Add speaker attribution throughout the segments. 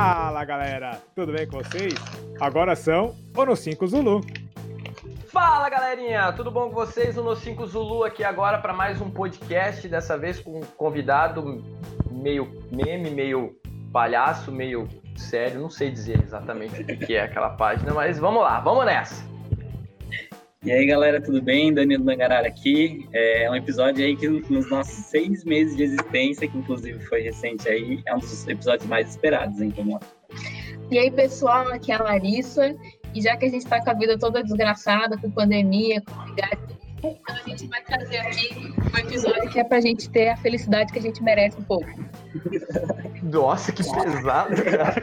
Speaker 1: Fala galera, tudo bem com vocês? Agora são o No 5 Zulu.
Speaker 2: Fala galerinha, tudo bom com vocês? O No 5 Zulu aqui agora para mais um podcast, dessa vez com um convidado meio meme, meio palhaço, meio sério, não sei dizer exatamente o que é aquela página, mas vamos lá, vamos nessa.
Speaker 3: E aí galera, tudo bem? Danilo Dangarara aqui. É um episódio aí que nos nossos seis meses de existência, que inclusive foi recente aí, é um dos episódios mais esperados, hein, Tomás?
Speaker 4: E aí pessoal, aqui é a Larissa, e já que a gente está com a vida toda desgraçada, com pandemia, com ligado, então a gente vai trazer aqui um episódio que é pra gente ter a felicidade que a gente merece um pouco.
Speaker 2: Nossa, que pesado, cara.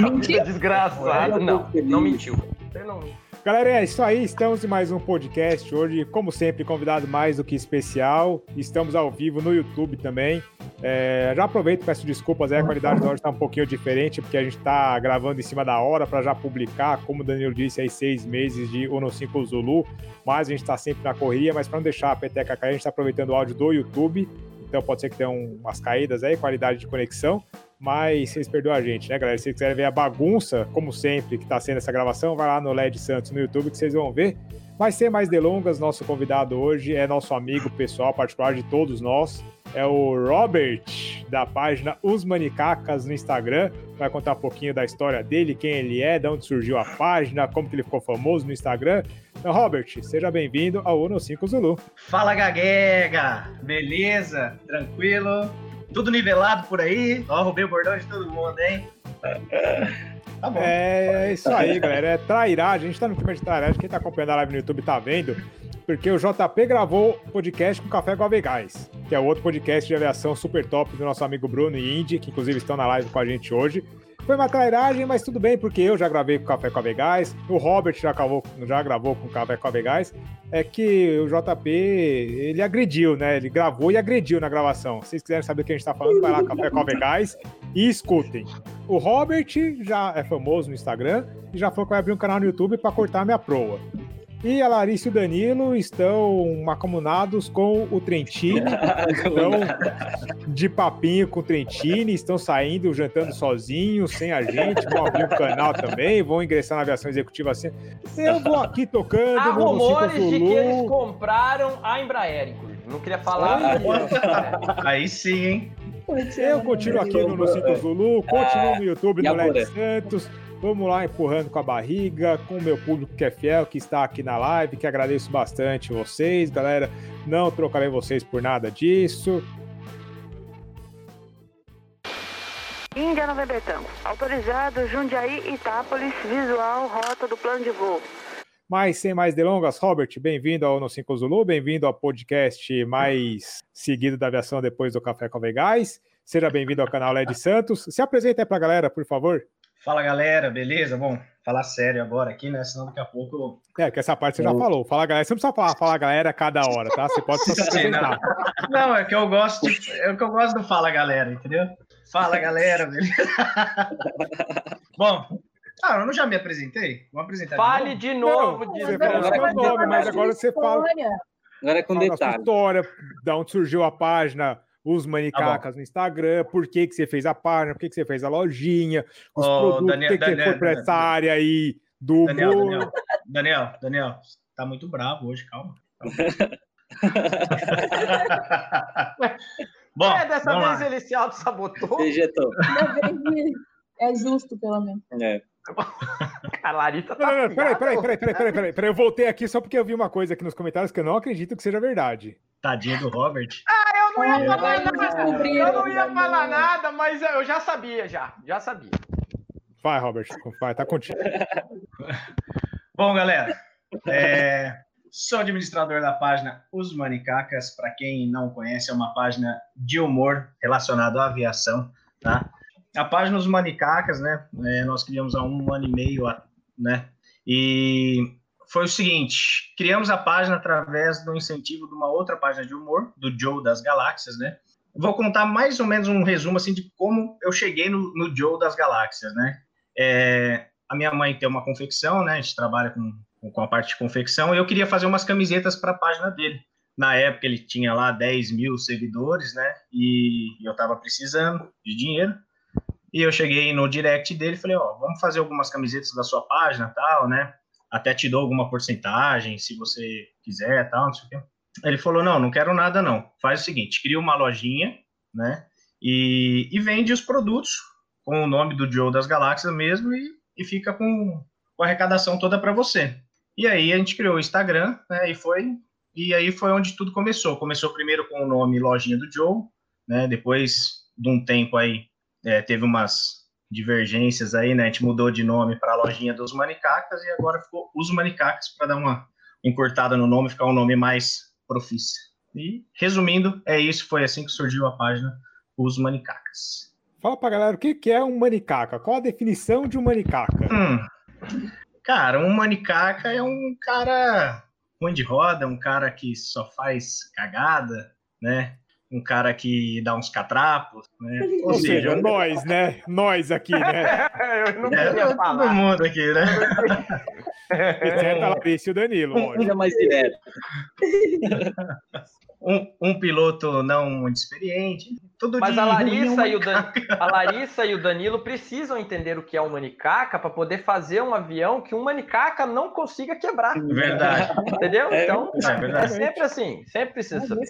Speaker 4: Mentiu?
Speaker 2: Desgraçado. Não, não mentiu. Você não
Speaker 1: Galera, é isso aí. Estamos em mais um podcast hoje. Como sempre, convidado mais do que especial. Estamos ao vivo no YouTube também. É, já aproveito peço desculpas, aí, a qualidade da hora está um pouquinho diferente, porque a gente está gravando em cima da hora para já publicar, como o Danilo disse, aí seis meses de Uno 5 Zulu. Mas a gente está sempre na correria, mas para não deixar a peteca cair, a gente está aproveitando o áudio do YouTube. Então pode ser que tenha umas caídas aí, qualidade de conexão mas vocês perdoam a gente, né, galera? Se vocês quiserem ver a bagunça, como sempre, que está sendo essa gravação, vai lá no LED Santos no YouTube que vocês vão ver. Mas sem mais delongas, nosso convidado hoje é nosso amigo pessoal, particular de todos nós, é o Robert, da página Os Manicacas no Instagram. Vai contar um pouquinho da história dele, quem ele é, de onde surgiu a página, como que ele ficou famoso no Instagram. Então, Robert, seja bem-vindo ao Uno 5 Zulu.
Speaker 5: Fala, Gaguega! Beleza? Tranquilo? Tudo nivelado por aí. Ó, roubei o bordão de todo mundo, hein?
Speaker 1: Tá bom. É isso aí, galera. É trairagem. A gente tá no clima de trairagem. Quem tá acompanhando a live no YouTube tá vendo. Porque o JP gravou podcast com Café com Avegás, que é outro podcast de aviação super top do nosso amigo Bruno e Indy, que inclusive estão na live com a gente hoje. Foi uma trairagem, mas tudo bem, porque eu já gravei com Café com a o Robert já gravou, já gravou com Café com a. É que o JP, ele agrediu, né? Ele gravou e agrediu na gravação. Se vocês quiserem saber o que a gente tá falando, vai lá Café com a e escutem. O Robert já é famoso no Instagram e já falou que vai abrir um canal no YouTube para cortar minha proa. E a Larissa e o Danilo estão acumunados com o Trentini, estão de papinho com o Trentini, estão saindo, jantando sozinhos, sem a gente, vão abrir um canal também, vão ingressar na aviação executiva assim. Eu vou aqui tocando.
Speaker 2: Há rumores de que eles compraram a Embraer, inclusive. Não queria falar.
Speaker 5: Aí sim, hein?
Speaker 1: Eu continuo aqui no Nocito Zulu, continuo no YouTube do Led Santos. Vamos lá empurrando com a barriga, com o meu público que é fiel, que está aqui na live, que agradeço bastante vocês, galera. Não trocarei vocês por nada disso.
Speaker 6: Índia November Tango. Autorizado Jundiaí, Itápolis, visual, rota do plano de voo.
Speaker 1: Mas sem mais delongas, Robert, bem-vindo ao No 5 Zulu, bem-vindo ao podcast mais seguido da aviação depois do Café com Vegás. Seja bem-vindo ao canal LED Santos. Se apresenta aí para a galera, por favor.
Speaker 5: Fala galera, beleza? Bom, falar sério agora aqui, né? Senão daqui a pouco.
Speaker 1: É, que essa parte você já falou. Fala galera, você não precisa falar, fala galera cada hora, tá? Você pode só se apresentar.
Speaker 5: Não. não, é que eu gosto, de, é que eu gosto do fala galera, entendeu? Fala galera, beleza? Bom, ah, eu não já me apresentei? Vou apresentar.
Speaker 2: Fale de novo,
Speaker 1: de novo. Você falou seu nome, mas agora você fala.
Speaker 3: Agora é com detalhe.
Speaker 1: história, da onde surgiu a página os manicacas tá no Instagram, por que, que você fez a página, por que, que você fez a lojinha, os oh, produtos, Daniel, que, que você foi para essa área aí do
Speaker 5: Daniel, Daniel, Daniel, Daniel, tá muito bravo hoje, calma.
Speaker 2: Bom, é, dessa vez lá. ele se auto-sabotou.
Speaker 3: Ejetou.
Speaker 4: É justo, pelo menos.
Speaker 3: É.
Speaker 2: A Larita tá. Não,
Speaker 1: não, peraí, peraí, peraí, peraí, peraí, peraí, peraí. Eu voltei aqui só porque eu vi uma coisa aqui nos comentários que eu não acredito que seja verdade.
Speaker 5: Tadinho do Robert.
Speaker 2: Ah, eu não ia falar nada. Eu não ia falar nada, mas eu já sabia, já. Já sabia.
Speaker 1: Vai, Robert, vai, tá contigo.
Speaker 5: Bom, galera, é, sou administrador da página Os Manicacas. Para quem não conhece, é uma página de humor relacionado à aviação, tá? A página Os Manicacas, né? É, nós criamos há um ano e meio, né? E foi o seguinte: criamos a página através do incentivo de uma outra página de humor, do Joe das Galáxias, né? Vou contar mais ou menos um resumo assim de como eu cheguei no, no Joe das Galáxias, né? É, a minha mãe tem uma confecção, né? A gente trabalha com, com a parte de confecção e eu queria fazer umas camisetas para a página dele. Na época ele tinha lá 10 mil seguidores, né? E eu estava precisando de dinheiro. E eu cheguei no direct dele e falei, ó, vamos fazer algumas camisetas da sua página tal, né? Até te dou alguma porcentagem, se você quiser tal, não sei o quê. Ele falou, não, não quero nada não. Faz o seguinte, cria uma lojinha, né? E, e vende os produtos com o nome do Joe das Galáxias mesmo e, e fica com, com a arrecadação toda para você. E aí a gente criou o Instagram, né? E foi e aí foi onde tudo começou. Começou primeiro com o nome Lojinha do Joe, né? Depois de um tempo aí é, teve umas divergências aí, né? A gente mudou de nome para Lojinha dos Manicacas e agora ficou Os Manicacas para dar uma encurtada no nome, ficar um nome mais profício. E resumindo, é isso. Foi assim que surgiu a página Os Manicacas.
Speaker 1: Fala pra galera o que é um manicaca. Qual a definição de um manicaca?
Speaker 5: Hum, cara, um manicaca é um cara ruim de roda, um cara que só faz cagada, né? Um cara que dá uns catrapos, né?
Speaker 1: Ou, Ou seja, seja, nós, né? Nós aqui, né?
Speaker 5: eu não é, falar. Todo mundo aqui, né?
Speaker 1: Exceto a Larissa e o Danilo.
Speaker 3: Ainda mais direto.
Speaker 5: um, um, piloto não muito experiente. Tudo
Speaker 2: Mas a Larissa, e o Dan... a Larissa e o Danilo precisam entender o que é um manicaca para poder fazer um avião que um manicaca não consiga quebrar.
Speaker 5: Verdade.
Speaker 2: Entendeu? É, então, é, é, sempre assim, sempre precisa saber.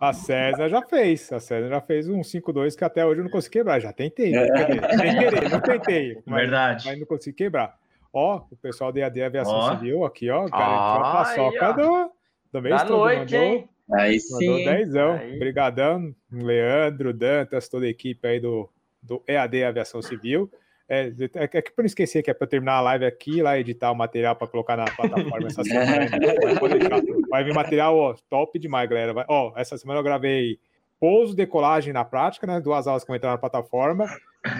Speaker 1: A César já fez, a César já fez um 5-2 que até hoje eu não consegui quebrar. Já tentei, não tentei, não tentei. Mas,
Speaker 5: Verdade.
Speaker 1: Mas não consegui quebrar. Ó, o pessoal da EAD Aviação ó. Civil aqui, ó, garantiu a paçoca do, do mês
Speaker 2: da todo. Noite, mandou, hein?
Speaker 3: Aí sim. Mandou
Speaker 1: dezão. Aí. Obrigadão, Leandro, Dantas, toda a equipe aí do, do EAD Aviação Civil. É, é, é que para não esquecer que é para terminar a live aqui, lá editar o material para colocar na plataforma essa semana. Vai vir material ó, top demais, galera. Vai, ó, essa semana eu gravei pouso, decolagem na prática, né? Duas aulas que vão entrar na plataforma.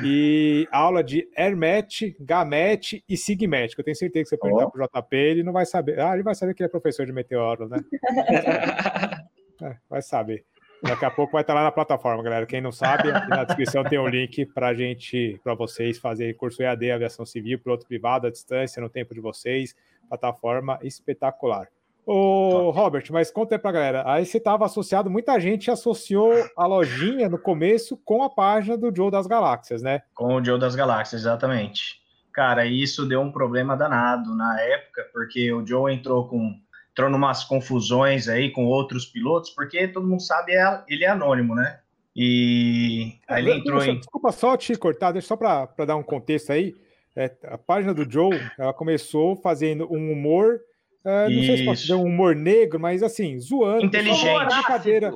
Speaker 1: E aula de Hermet, Gamet e Sigmet, que eu tenho certeza que você perguntar oh. pro JP, ele não vai saber. Ah, ele vai saber que ele é professor de meteoro, né? é, vai saber. Daqui a pouco vai estar lá na plataforma, galera. Quem não sabe, na descrição tem um link para gente, para vocês fazerem curso EAD Aviação Civil, piloto privado à distância, no tempo de vocês. Plataforma espetacular. Ô, Robert, mas conta aí pra galera. Aí você estava associado, muita gente associou a lojinha no começo com a página do Joe das Galáxias, né?
Speaker 5: Com o Joe das Galáxias, exatamente. Cara, isso deu um problema danado na época, porque o Joe entrou com entrou numas confusões aí com outros pilotos, porque todo mundo sabe é, ele é anônimo, né? E aí ele entrou
Speaker 1: em. Desculpa só te cortar, deixa só para dar um contexto aí. É, a página do Joe, ela começou fazendo um humor Uh, não sei se posso dizer um humor negro, mas assim, zoando.
Speaker 5: Inteligente. Humor
Speaker 2: brincadeira.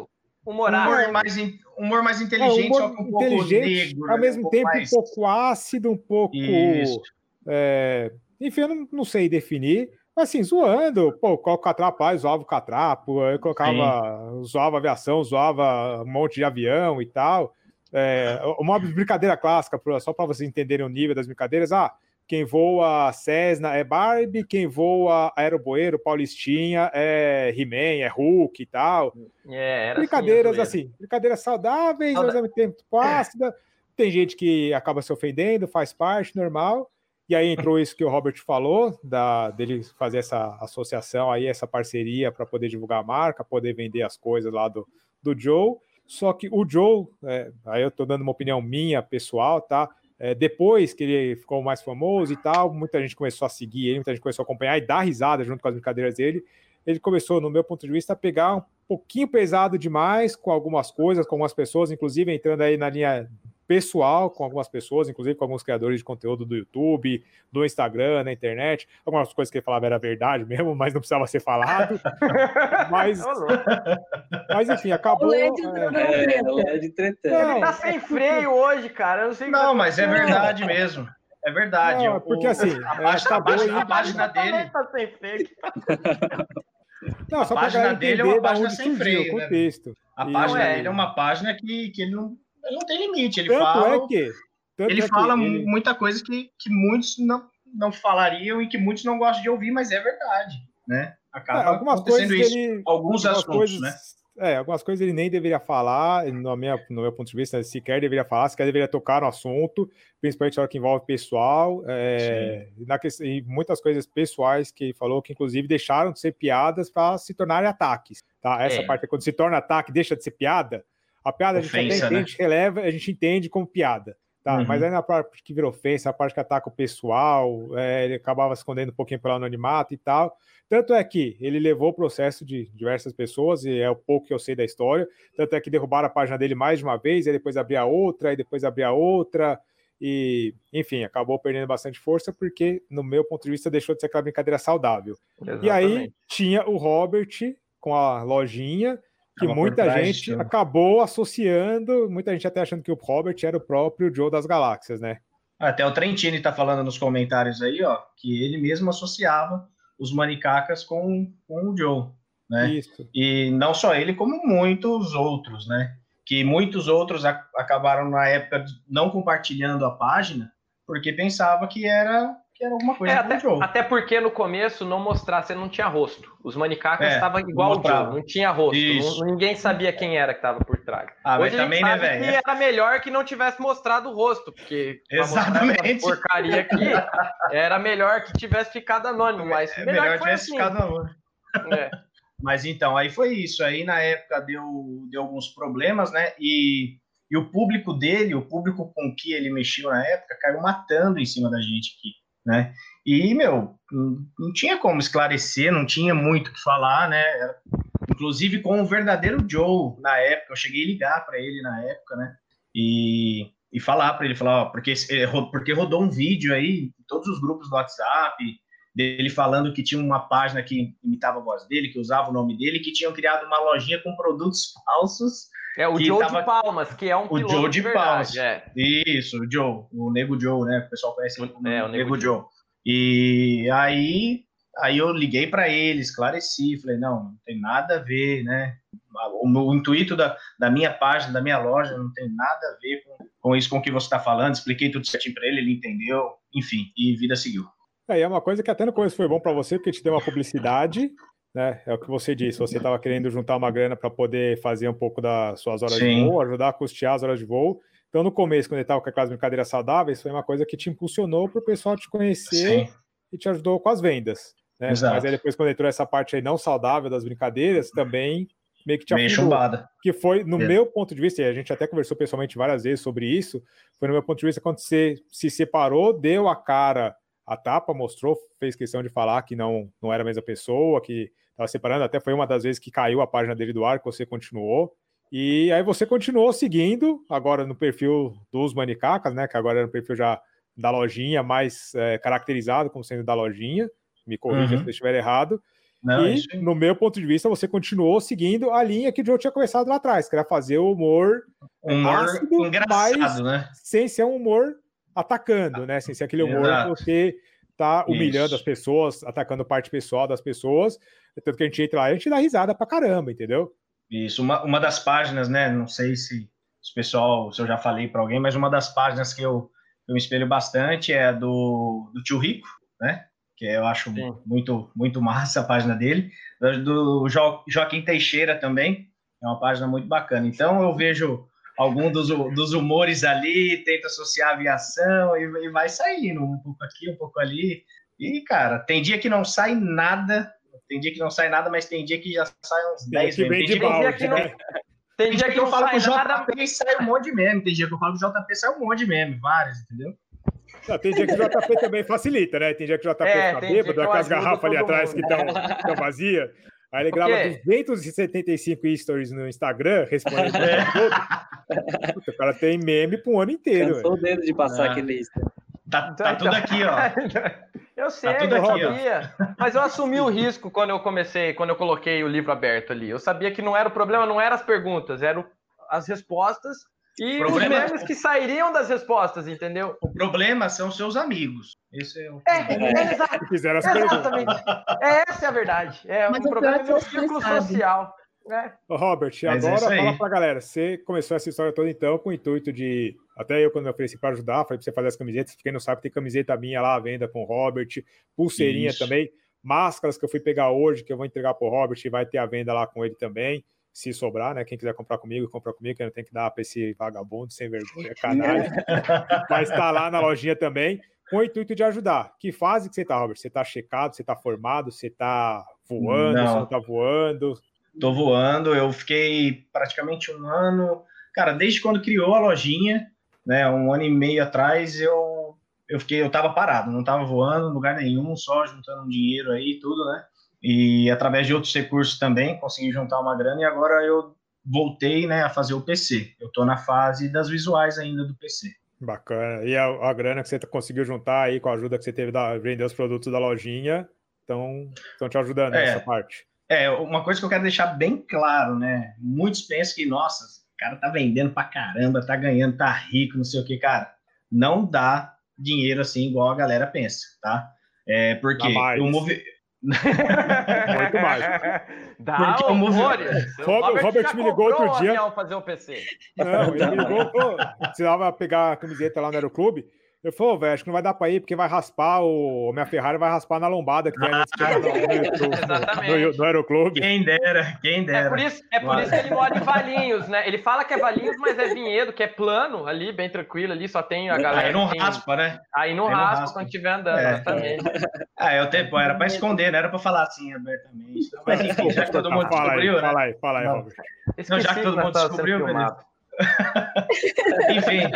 Speaker 5: Humor, humor, mais, humor mais inteligente, é, humor só que um inteligente,
Speaker 1: pouco negro. Ao né? mesmo um tempo, mais... um pouco ácido, um pouco. É, enfim, eu não, não, sei definir. Mas assim, zoando, pô, coloca o catrapo zoava o catrapo, eu colocava, Sim. zoava aviação, zoava um monte de avião e tal. É, uma brincadeira clássica, só para vocês entenderem o nível das brincadeiras. Ah, quem voa Cessna é Barbie, quem voa Aeroboeiro, Paulistinha é He-Man, é Hulk e tal.
Speaker 2: É,
Speaker 1: assim, brincadeiras assim, assim, brincadeiras saudáveis, ao mesmo tempo ácida. Tem gente que acaba se ofendendo, faz parte, normal. E aí entrou isso que o Robert falou, da, dele fazer essa associação aí, essa parceria para poder divulgar a marca, poder vender as coisas lá do, do Joe. Só que o Joe, é, aí eu estou dando uma opinião minha, pessoal, tá? É, depois que ele ficou mais famoso e tal, muita gente começou a seguir ele, muita gente começou a acompanhar e dar risada junto com as brincadeiras dele. Ele começou, no meu ponto de vista, a pegar um pouquinho pesado demais com algumas coisas, com algumas pessoas, inclusive entrando aí na linha pessoal com algumas pessoas, inclusive com alguns criadores de conteúdo do YouTube, do Instagram, na internet. Algumas coisas que ele falava era verdade mesmo, mas não precisava ser falado. mas, mas enfim, acabou. O
Speaker 3: LED é, é, LED
Speaker 2: Ele tá sem freio hoje, cara. Eu não sei
Speaker 5: Não, mas é verdade mesmo. É verdade.
Speaker 1: Não, porque assim,
Speaker 5: a, página, a, página, a página dele.
Speaker 2: Tá sem freio.
Speaker 1: Não, só a página dele é uma página sem freio. Né?
Speaker 5: A página é. dele é uma página que, que ele não não tem limite. Ele tanto fala.
Speaker 1: É que,
Speaker 5: ele
Speaker 1: é
Speaker 5: fala
Speaker 1: que ele...
Speaker 5: muita coisa que, que muitos não, não falariam e que muitos não gostam de ouvir, mas é verdade, né?
Speaker 1: Acaba é, algumas coisas isso.
Speaker 5: Ele, alguns assuntos,
Speaker 1: coisas,
Speaker 5: né?
Speaker 1: É, algumas coisas ele nem deveria falar, no, minha, no meu ponto de vista, sequer deveria falar, sequer deveria tocar no assunto, principalmente na hora que envolve pessoal, é, na, e muitas coisas pessoais que ele falou, que inclusive deixaram de ser piadas para se tornarem ataques. Tá? Essa é. parte, quando se torna ataque, deixa de ser piada, a piada Ofensa, a gente até entende, né? releva, a gente entende como piada. Tá, uhum. mas aí na parte que virou ofensa, a parte que ataca o pessoal, é, ele acabava escondendo um pouquinho pelo anonimato e tal. Tanto é que ele levou o processo de diversas pessoas, e é o pouco que eu sei da história. Tanto é que derrubaram a página dele mais de uma vez, e depois abria outra, e depois abria outra. E, enfim, acabou perdendo bastante força, porque, no meu ponto de vista, deixou de ser aquela brincadeira saudável. Exatamente. E aí tinha o Robert com a lojinha, que muita gente acabou associando, muita gente até achando que o Robert era o próprio Joe das Galáxias, né?
Speaker 5: Até o Trentini está falando nos comentários aí, ó, que ele mesmo associava os manicacas com, com o Joe, né? Isso. E não só ele, como muitos outros, né? Que muitos outros acabaram na época não compartilhando a página porque pensava que era que era alguma coisa é,
Speaker 2: até, até, porque no começo não mostrasse, você não tinha rosto. Os manicacas é, estavam igual o Joe, não tinha rosto. Não, ninguém sabia quem era que estava por trás.
Speaker 5: Ah, Hoje também, né, velho?
Speaker 2: que era melhor que não tivesse mostrado o rosto, porque
Speaker 5: Exatamente.
Speaker 2: porcaria aqui, era melhor que tivesse ficado anônimo, mas
Speaker 5: é, melhor, melhor que tivesse assim. ficado anônimo. É. Mas então, aí foi isso. Aí na época deu, deu alguns problemas, né? E, e o público dele, o público com que ele mexeu na época, caiu matando em cima da gente aqui né? E, meu, não tinha como esclarecer, não tinha muito o que falar, né? Inclusive com o verdadeiro Joe na época, eu cheguei a ligar para ele na época, né? E, e falar para ele, falar, ó, porque, porque rodou um vídeo aí em todos os grupos do WhatsApp, dele falando que tinha uma página que imitava a voz dele, que usava o nome dele, que tinham criado uma lojinha com produtos falsos
Speaker 2: é o Joe tava... de Palmas, que é um
Speaker 5: piloto o Joe de, de Palmas. É. Isso, o Joe, o Nego Joe, né? O pessoal conhece o, como é, o Nego, Nego Joe. Joe. E aí, aí eu liguei para ele, esclareci, falei, não, não tem nada a ver, né? O, o intuito da, da minha página, da minha loja, não tem nada a ver com, com isso com o que você está falando. Expliquei tudo certinho para ele, ele entendeu, enfim, e vida seguiu.
Speaker 1: É, é uma coisa que até no começo foi bom para você, porque te deu uma publicidade, né? É o que você disse, você estava querendo juntar uma grana para poder fazer um pouco das suas horas Sim. de voo, ajudar a custear as horas de voo. Então, no começo, quando ele estava com aquelas brincadeiras saudáveis, foi uma coisa que te impulsionou para o pessoal te conhecer Sim. e te ajudou com as vendas. Né? Mas aí depois, quando entrou essa parte aí não saudável das brincadeiras, também meio que te
Speaker 5: meio chumbada.
Speaker 1: Que foi, no é. meu ponto de vista, e a gente até conversou pessoalmente várias vezes sobre isso, foi no meu ponto de vista quando você se separou, deu a cara a tapa, mostrou, fez questão de falar que não, não era a mesma pessoa, que estava separando, até foi uma das vezes que caiu a página dele do ar, que você continuou. E aí você continuou seguindo, agora no perfil dos Manicacas, né? Que agora era no perfil já da lojinha, mais é, caracterizado como sendo da lojinha. Me corrija uhum. se eu estiver errado. Não, e, isso... no meu ponto de vista, você continuou seguindo a linha que o Joe tinha começado lá atrás, que era fazer o humor,
Speaker 5: humor ácido, engraçado, né?
Speaker 1: sem ser um humor atacando, né? Sem ser aquele humor Exato. que você tá humilhando Isso. as pessoas, atacando parte pessoal das pessoas. Tanto que a gente entra lá e a gente dá risada pra caramba, entendeu?
Speaker 5: Isso, uma, uma das páginas, né? Não sei se, se o pessoal, se eu já falei para alguém, mas uma das páginas que eu, eu me espelho bastante é do, do tio Rico, né? Que eu acho muito, muito massa a página dele. Do jo, Joaquim Teixeira também, é uma página muito bacana. Então eu vejo algum dos, dos humores ali, tenta associar a aviação e, e vai saindo um pouco aqui, um pouco ali. E, cara, tem dia que não sai nada, tem dia que não sai nada, mas tem dia que já sai uns 10
Speaker 1: memes. Tem,
Speaker 5: tem
Speaker 1: dia que não,
Speaker 5: né? tem dia que, eu falo que o JP sai um monte de meme, tem dia que eu falo que o JP sai um monte de meme, vários, entendeu?
Speaker 1: Não, tem dia que o JP também facilita, né? Tem dia que o JP é, fica bêbado, aquelas garrafas ali atrás mundo. que estão vazias. Aí ele grava 275 stories no Instagram, respondendo é. todo. Puta, o cara tem meme para um ano inteiro.
Speaker 3: Cansou o dedo de passar ah. aquele lista.
Speaker 5: Tá, tá tudo aqui, ó.
Speaker 2: Eu sei, tá eu sabia. Mas eu assumi o risco quando eu comecei, quando eu coloquei o livro aberto ali. Eu sabia que não era o problema, não eram as perguntas, eram as respostas e problema... os memes que sairiam das respostas, entendeu?
Speaker 5: O problema são seus amigos. Esse é o
Speaker 2: é, é, exato.
Speaker 1: Fizeram as
Speaker 2: Exatamente. É, essa é a verdade. É Mas o problema é o círculo social. Né?
Speaker 1: Robert, Mas agora é fala pra galera. Você começou essa história toda então com o intuito de. Até eu, quando me ofereci para ajudar, falei pra você fazer as camisetas. Quem não sabe, tem camiseta minha lá à venda com o Robert, pulseirinha Isso. também, máscaras que eu fui pegar hoje, que eu vou entregar pro Robert e vai ter a venda lá com ele também se sobrar, né? Quem quiser comprar comigo, compra comigo, que eu não tenho que dar para esse vagabundo sem vergonha, canalha. Mas está lá na lojinha também, com o intuito de ajudar. Que fase que você está, Robert? Você está checado, você está formado, você está voando, não. você não está voando?
Speaker 5: Tô voando, eu fiquei praticamente um ano. Cara, desde quando criou a lojinha, né? Um ano e meio atrás eu eu fiquei, eu tava parado, não tava voando em lugar nenhum, só juntando um dinheiro aí e tudo, né? E através de outros recursos também consegui juntar uma grana e agora eu voltei, né, a fazer o PC. Eu tô na fase das visuais ainda do PC.
Speaker 1: Bacana. E a, a grana que você conseguiu juntar aí com a ajuda que você teve da vender os produtos da lojinha, estão te ajudando é, nessa parte.
Speaker 5: É, uma coisa que eu quero deixar bem claro, né? Muitos pensam que, nossa, o cara tá vendendo pra caramba, tá ganhando, tá rico, não sei o que, cara. Não dá dinheiro assim igual a galera pensa, tá? É porque o movi...
Speaker 1: Muito mais.
Speaker 2: Dá Porque o movi...
Speaker 1: Robert, Robert, me ligou outro dia.
Speaker 2: fazer o PC.
Speaker 1: Não, ele me ligou, pô, precisava pegar a camiseta lá no Aeroclube. Eu falei, velho, acho que não vai dar pra ir, porque vai raspar o. Minha Ferrari vai raspar na lombada que tem
Speaker 2: ah,
Speaker 1: no, no, no, Aeroclube.
Speaker 5: Quem dera, quem dera.
Speaker 2: É por, isso, é por isso que ele mora em Valinhos, né? Ele fala que é Valinhos, mas é Vinhedo, que é plano ali, bem tranquilo ali, só tem a galera.
Speaker 5: Aí não
Speaker 2: tem...
Speaker 5: raspa, né?
Speaker 2: Aí não, raspa, raspa quando estiver andando, é. exatamente.
Speaker 5: Ah, eu tempo, era pra esconder, não era pra falar assim abertamente. Mas enfim, já que todo mundo
Speaker 1: fala
Speaker 5: descobriu.
Speaker 1: Aí, né? Fala aí, fala aí, Robert.
Speaker 5: Não, já que todo mundo descobriu, beleza. Enfim.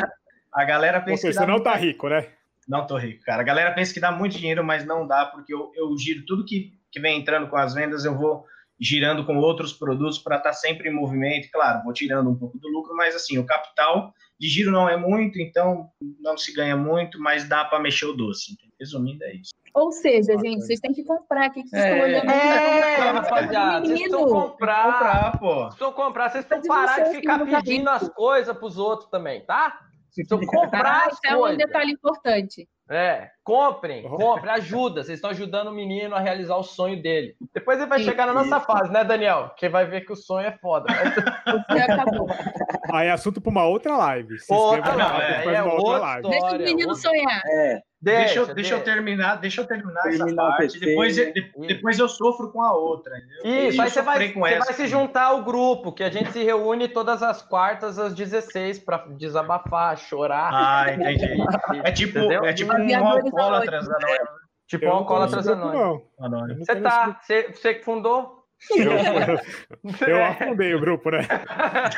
Speaker 5: A galera pensa
Speaker 1: Você não tá rico, né?
Speaker 5: Não tô rico, cara. A galera pensa que dá muito dinheiro, mas não dá, porque eu, eu giro tudo que, que vem entrando com as vendas, eu vou girando com outros produtos para estar tá sempre em movimento. Claro, vou tirando um pouco do lucro, mas assim, o capital de giro não é muito, então não se ganha muito, mas dá para mexer o doce. Resumindo, é isso.
Speaker 4: Ou seja, gente, vocês têm que comprar. O que, vocês
Speaker 2: é,
Speaker 4: estão olhando?
Speaker 2: É, rapaziada, vocês precisam comprar. comprar pô. Vocês precisam comprar. Vocês precisam parar de ficar pedindo as coisas para os outros também, tá? Então, comprar ah,
Speaker 4: as é um detalhe importante.
Speaker 2: É, comprem, comprem, ajuda. Vocês estão ajudando o menino a realizar o sonho dele. Depois ele vai chegar na nossa fase, né, Daniel? Que vai ver que o sonho é foda.
Speaker 1: Aí é assunto para uma outra live.
Speaker 2: Se outra, não, é, é outra live.
Speaker 4: Deixa o menino sonhar.
Speaker 5: É. Deixa, deixa, eu, deixa eu terminar, deixa eu terminar, terminar essa parte. Depois, de, depois eu sofro com a outra.
Speaker 2: Entendeu? Isso, aí você vai, você vai se juntar ao grupo, que a gente se reúne todas as quartas às 16 para desabafar, chorar.
Speaker 5: Ah, entendi. É tipo, é tipo um alcoólatra anônimo.
Speaker 2: Tipo um alcoólatra anônimo. Você tá, você, você que fundou?
Speaker 1: Eu, eu, afundei o grupo, né?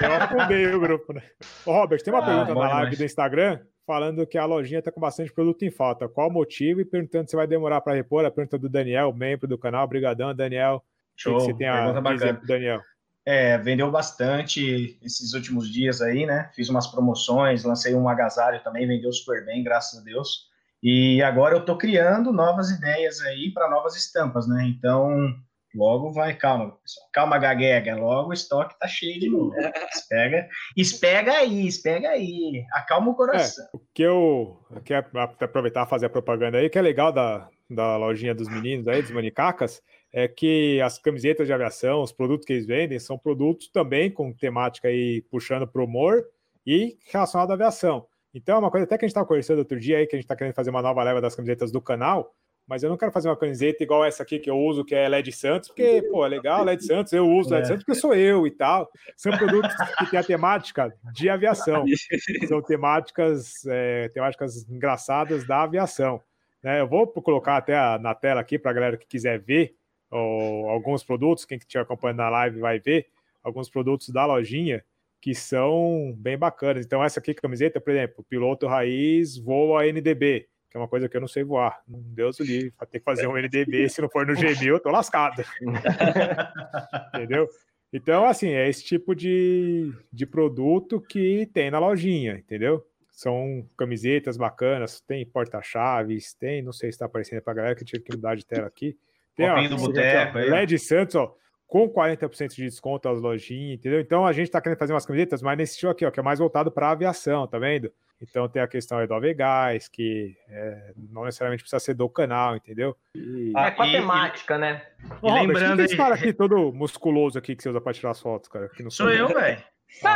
Speaker 1: Eu afundei o grupo, né? Ô, Robert, tem uma ah, pergunta na live do Instagram falando que a lojinha está com bastante produto em falta. Qual o motivo? E perguntando se vai demorar para repor. A pergunta do Daniel, membro do canal. Obrigadão, Daniel.
Speaker 5: Show. Que você tem a dizer,
Speaker 1: Daniel?
Speaker 5: É, vendeu bastante esses últimos dias aí, né? Fiz umas promoções, lancei um agasalho também, vendeu super bem, graças a Deus. E agora eu tô criando novas ideias aí para novas estampas, né? Então, Logo vai, calma, pessoal. Calma, gaguega. Logo o estoque tá cheio de novo. Espega, espega aí, espega aí. Acalma o coração.
Speaker 1: É, o que eu quero aproveitar fazer a propaganda aí, que é legal da, da lojinha dos meninos aí, dos manicacas, é que as camisetas de aviação, os produtos que eles vendem, são produtos também com temática aí puxando pro humor e relacionado à aviação. Então, é uma coisa até que a gente estava conversando outro dia aí, que a gente está querendo fazer uma nova leva das camisetas do canal, mas eu não quero fazer uma camiseta igual essa aqui que eu uso, que é LED Santos, porque, pô, é legal, LED Santos, eu uso LED é. Santos porque sou eu e tal. São produtos que têm a temática de aviação. São temáticas, é, temáticas engraçadas da aviação. Né? Eu vou colocar até a, na tela aqui para a galera que quiser ver ou, alguns produtos, quem estiver acompanhando na live vai ver, alguns produtos da lojinha que são bem bacanas. Então, essa aqui, camiseta, por exemplo, piloto raiz voa NDB que é uma coisa que eu não sei voar. Deus o livre, vai ter que fazer um NDB, se não for no Gmail, eu tô lascado. entendeu? Então, assim, é esse tipo de, de produto que tem na lojinha, entendeu? São camisetas bacanas, tem porta-chaves, tem, não sei se está aparecendo para a galera que tinha que mudar de tela aqui. Tem
Speaker 5: a, do boteco,
Speaker 1: LED Santos, ó, com 40% de desconto as lojinhas, entendeu? Então a gente está querendo fazer umas camisetas, mas nesse estilo aqui, ó, que é mais voltado para aviação, tá vendo? Então tem a questão aí do Avegás, que é, não necessariamente precisa ser do canal, entendeu?
Speaker 2: E... É com a temática, e, né?
Speaker 1: E Robert, lembrando. esse cara aqui todo musculoso aqui que você usa para tirar as fotos, cara?
Speaker 5: Sou, sou eu, velho.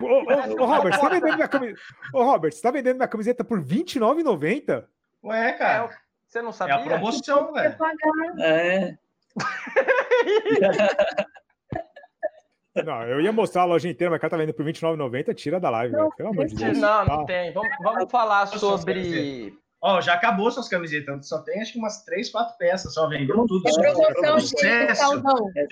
Speaker 1: ô, ô, ô, Robert, você tá vendendo minha camiseta. Ô, Robert, você tá vendendo minha camiseta por R$29,90?
Speaker 5: Ué, cara. É,
Speaker 2: você não sabia?
Speaker 5: É a promoção, velho.
Speaker 3: É.
Speaker 1: Não, eu ia mostrar a loja inteira, mas o cara tá vendo por R$29,90, tira da live, não, Pelo amor de Deus.
Speaker 2: Não, não tem. Vamos, vamos falar sobre.
Speaker 5: Ó, oh, já acabou suas camisetas, só tem acho que umas três, quatro peças, só vendeu tudo.
Speaker 4: É promoção,
Speaker 5: sucesso,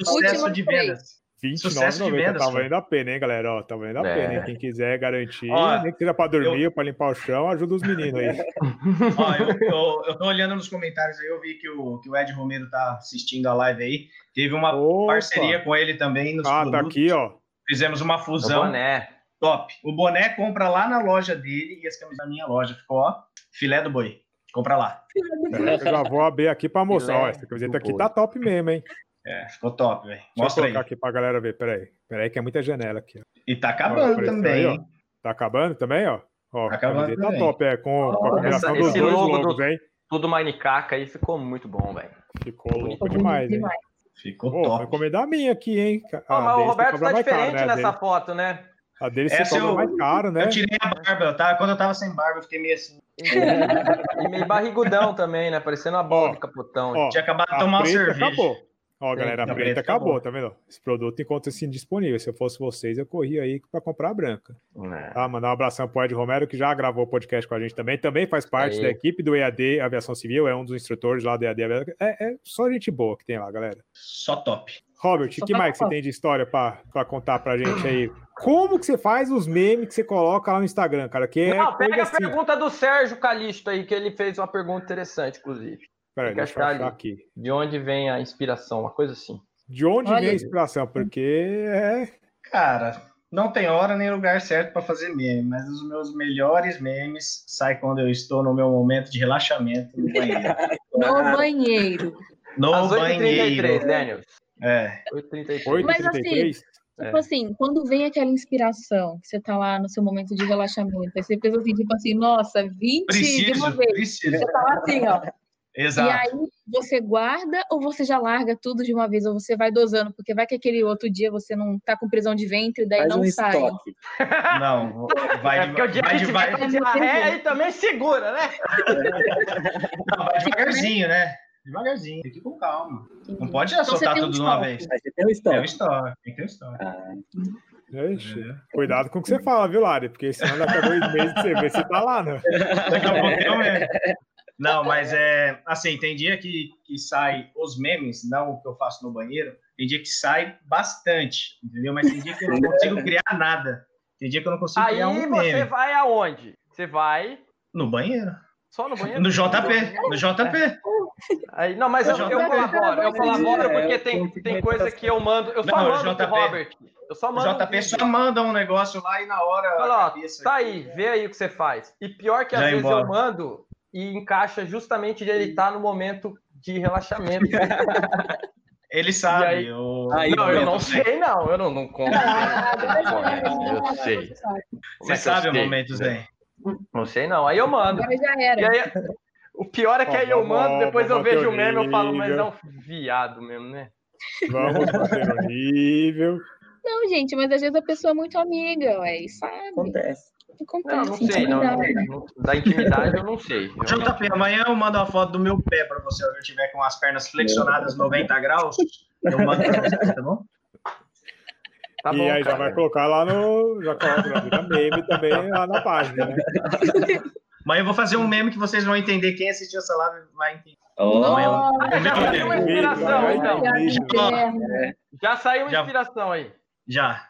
Speaker 5: sucesso de vendas.
Speaker 1: 29,90 tá valendo a pena, hein, galera? Ó, tá valendo a é. pena, hein? Quem quiser garantir, Ó, nem que seja pra dormir eu... ou pra limpar o chão, ajuda os meninos aí.
Speaker 5: Ó, eu, eu, eu tô olhando nos comentários aí, eu vi que o, que o Ed Romero tá assistindo a live aí. Teve uma Opa. parceria com ele também nos
Speaker 1: Ah, tá aqui, ó.
Speaker 5: Fizemos uma fusão. O boné. Top. O boné compra lá na loja dele e as camisas na minha loja. Ficou, ó, filé do boi. Compra lá.
Speaker 1: Eu já vou abrir aqui pra mostrar. Ó, essa camiseta aqui tá top mesmo, hein?
Speaker 5: É, ficou top, velho.
Speaker 1: Mostra Deixa eu colocar aí. aqui pra galera ver. Peraí. Peraí, que é muita janela aqui. Ó.
Speaker 5: E tá acabando também. Aí,
Speaker 1: tá acabando também, ó. Ó, tá acabando tá top, é, com, com a combinação dos
Speaker 2: dois logos, do, hein? Tudo Manicaca aí ficou muito bom, velho.
Speaker 1: Ficou louco demais, hein?
Speaker 5: Ficou Pô, top.
Speaker 1: Vou encomendar a minha aqui, hein?
Speaker 2: Ah, mas o Roberto tá diferente caro, né, nessa foto, né?
Speaker 1: A dele se cobra eu, mais caro, né?
Speaker 5: Eu tirei a barba, tá? Quando eu tava sem barba, eu fiquei meio assim.
Speaker 2: e meio barrigudão também, né? Parecendo a bola de capotão.
Speaker 5: Ó, Tinha acabado de tomar uma cerveja. Acabou.
Speaker 1: Ó, galera, a preta, preta acabou, acabou, tá vendo? Esse produto encontra-se indisponível. Se eu fosse vocês, eu corria aí para comprar a branca. É. Tá, mandar um abração pro Ed Romero, que já gravou o podcast com a gente também. Também faz parte da equipe do EAD Aviação Civil, é um dos instrutores lá do EAD Aviação é, é só gente boa que tem lá, galera.
Speaker 5: Só top.
Speaker 1: Robert, o que mais que você tem de história para contar pra gente aí? Como que você faz os memes que você coloca lá no Instagram, cara? Que é
Speaker 2: Não, pega assim. a pergunta do Sérgio Calisto aí, que ele fez uma pergunta interessante, inclusive.
Speaker 1: Peraí, deixa eu achar aqui.
Speaker 2: De onde vem a inspiração? Uma coisa assim.
Speaker 1: De onde Olha vem a inspiração? Porque é.
Speaker 5: Cara, não tem hora nem lugar certo para fazer meme, mas os meus melhores memes saem quando eu estou no meu momento de relaxamento no banheiro.
Speaker 4: no banheiro.
Speaker 5: No Às
Speaker 2: banheiro. Daniel.
Speaker 5: É.
Speaker 4: 8h33. Mas assim, tipo é. assim, quando vem aquela inspiração, que você tá lá no seu momento de relaxamento, aí você pensa assim, tipo assim, nossa, 20 preciso, de uma vez. Preciso. Você tá lá assim, ó.
Speaker 5: Exato.
Speaker 4: E aí você guarda ou você já larga tudo de uma vez, ou você vai dosando, porque vai que aquele outro dia você não tá com prisão de ventre, daí Faz não um sai. Estoque.
Speaker 5: Não, vai
Speaker 2: é porque o dia vai, que vai, vai, vai, ré, aí também segura, né?
Speaker 5: Não, vai devagarzinho, né? Devagarzinho, tem que ir com calma. Não pode já então soltar tudo de uma vez.
Speaker 3: Você tem um estoque.
Speaker 5: Tem um estoque, tem que ter um estoque. Ah.
Speaker 1: Ixi, é. Cuidado com o que você fala, viu, Lari? Porque senão daqui a dois meses você vê se tá lá, né?
Speaker 5: Daqui a pouco eu mesmo. Não, mas é assim, tem dia que, que sai os memes, não o que eu faço no banheiro, tem dia que sai bastante, entendeu? Mas tem dia que eu não consigo criar nada. Tem dia que eu não consigo
Speaker 2: Aí
Speaker 5: criar um meme.
Speaker 2: Aí você vai aonde? Você vai
Speaker 5: no banheiro.
Speaker 2: Só no banheiro?
Speaker 5: No JP, no JP.
Speaker 2: Aí, não, mas eu, eu colaboro, eu colaboro porque tem, tem coisa que eu mando, eu só não, mando JP, pro Robert. Eu só mando.
Speaker 5: O JP um só manda um negócio lá e na hora.
Speaker 2: Olha, ó, tá aí, vê aí o que você faz. E pior que às Já vezes embora. eu mando e encaixa justamente de ele estar tá no momento de relaxamento.
Speaker 5: Ele sabe. Aí, eu...
Speaker 2: Aí, não, eu não sei, não. Eu não, não conto. eu sei.
Speaker 5: Você sabe o momento, Zé?
Speaker 2: Não sei, não. Aí eu mando.
Speaker 4: Agora já era.
Speaker 2: E aí, o pior é que aí eu mando, depois eu vejo o meme e falo, mas é um viado mesmo, né?
Speaker 1: Vamos fazer o nível.
Speaker 4: Não, gente, mas às vezes a pessoa é muito amiga, ué, sabe?
Speaker 3: Acontece.
Speaker 2: Não, não sei, não, não, Da intimidade eu não sei.
Speaker 5: Eu JP, amanhã eu mando uma foto do meu pé pra você, se eu tiver com as pernas flexionadas 90 graus. Eu mando pra você, tá bom?
Speaker 1: Tá e bom, aí cara. já vai colocar lá no. Já coloca na meme também lá na página, né?
Speaker 5: Mas eu vou fazer um meme que vocês vão entender. Quem assistiu essa live vai entender.
Speaker 2: Oh, ah, já saiu uma inspiração, então. Já saiu uma inspiração aí.
Speaker 5: Já.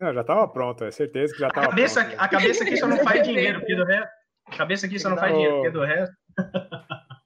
Speaker 1: Não, já estava pronto, é certeza que já estava
Speaker 5: a cabeça, pronto. A cabeça aqui só não faz dinheiro, porque do resto. A cabeça aqui só não faz dinheiro, porque do resto.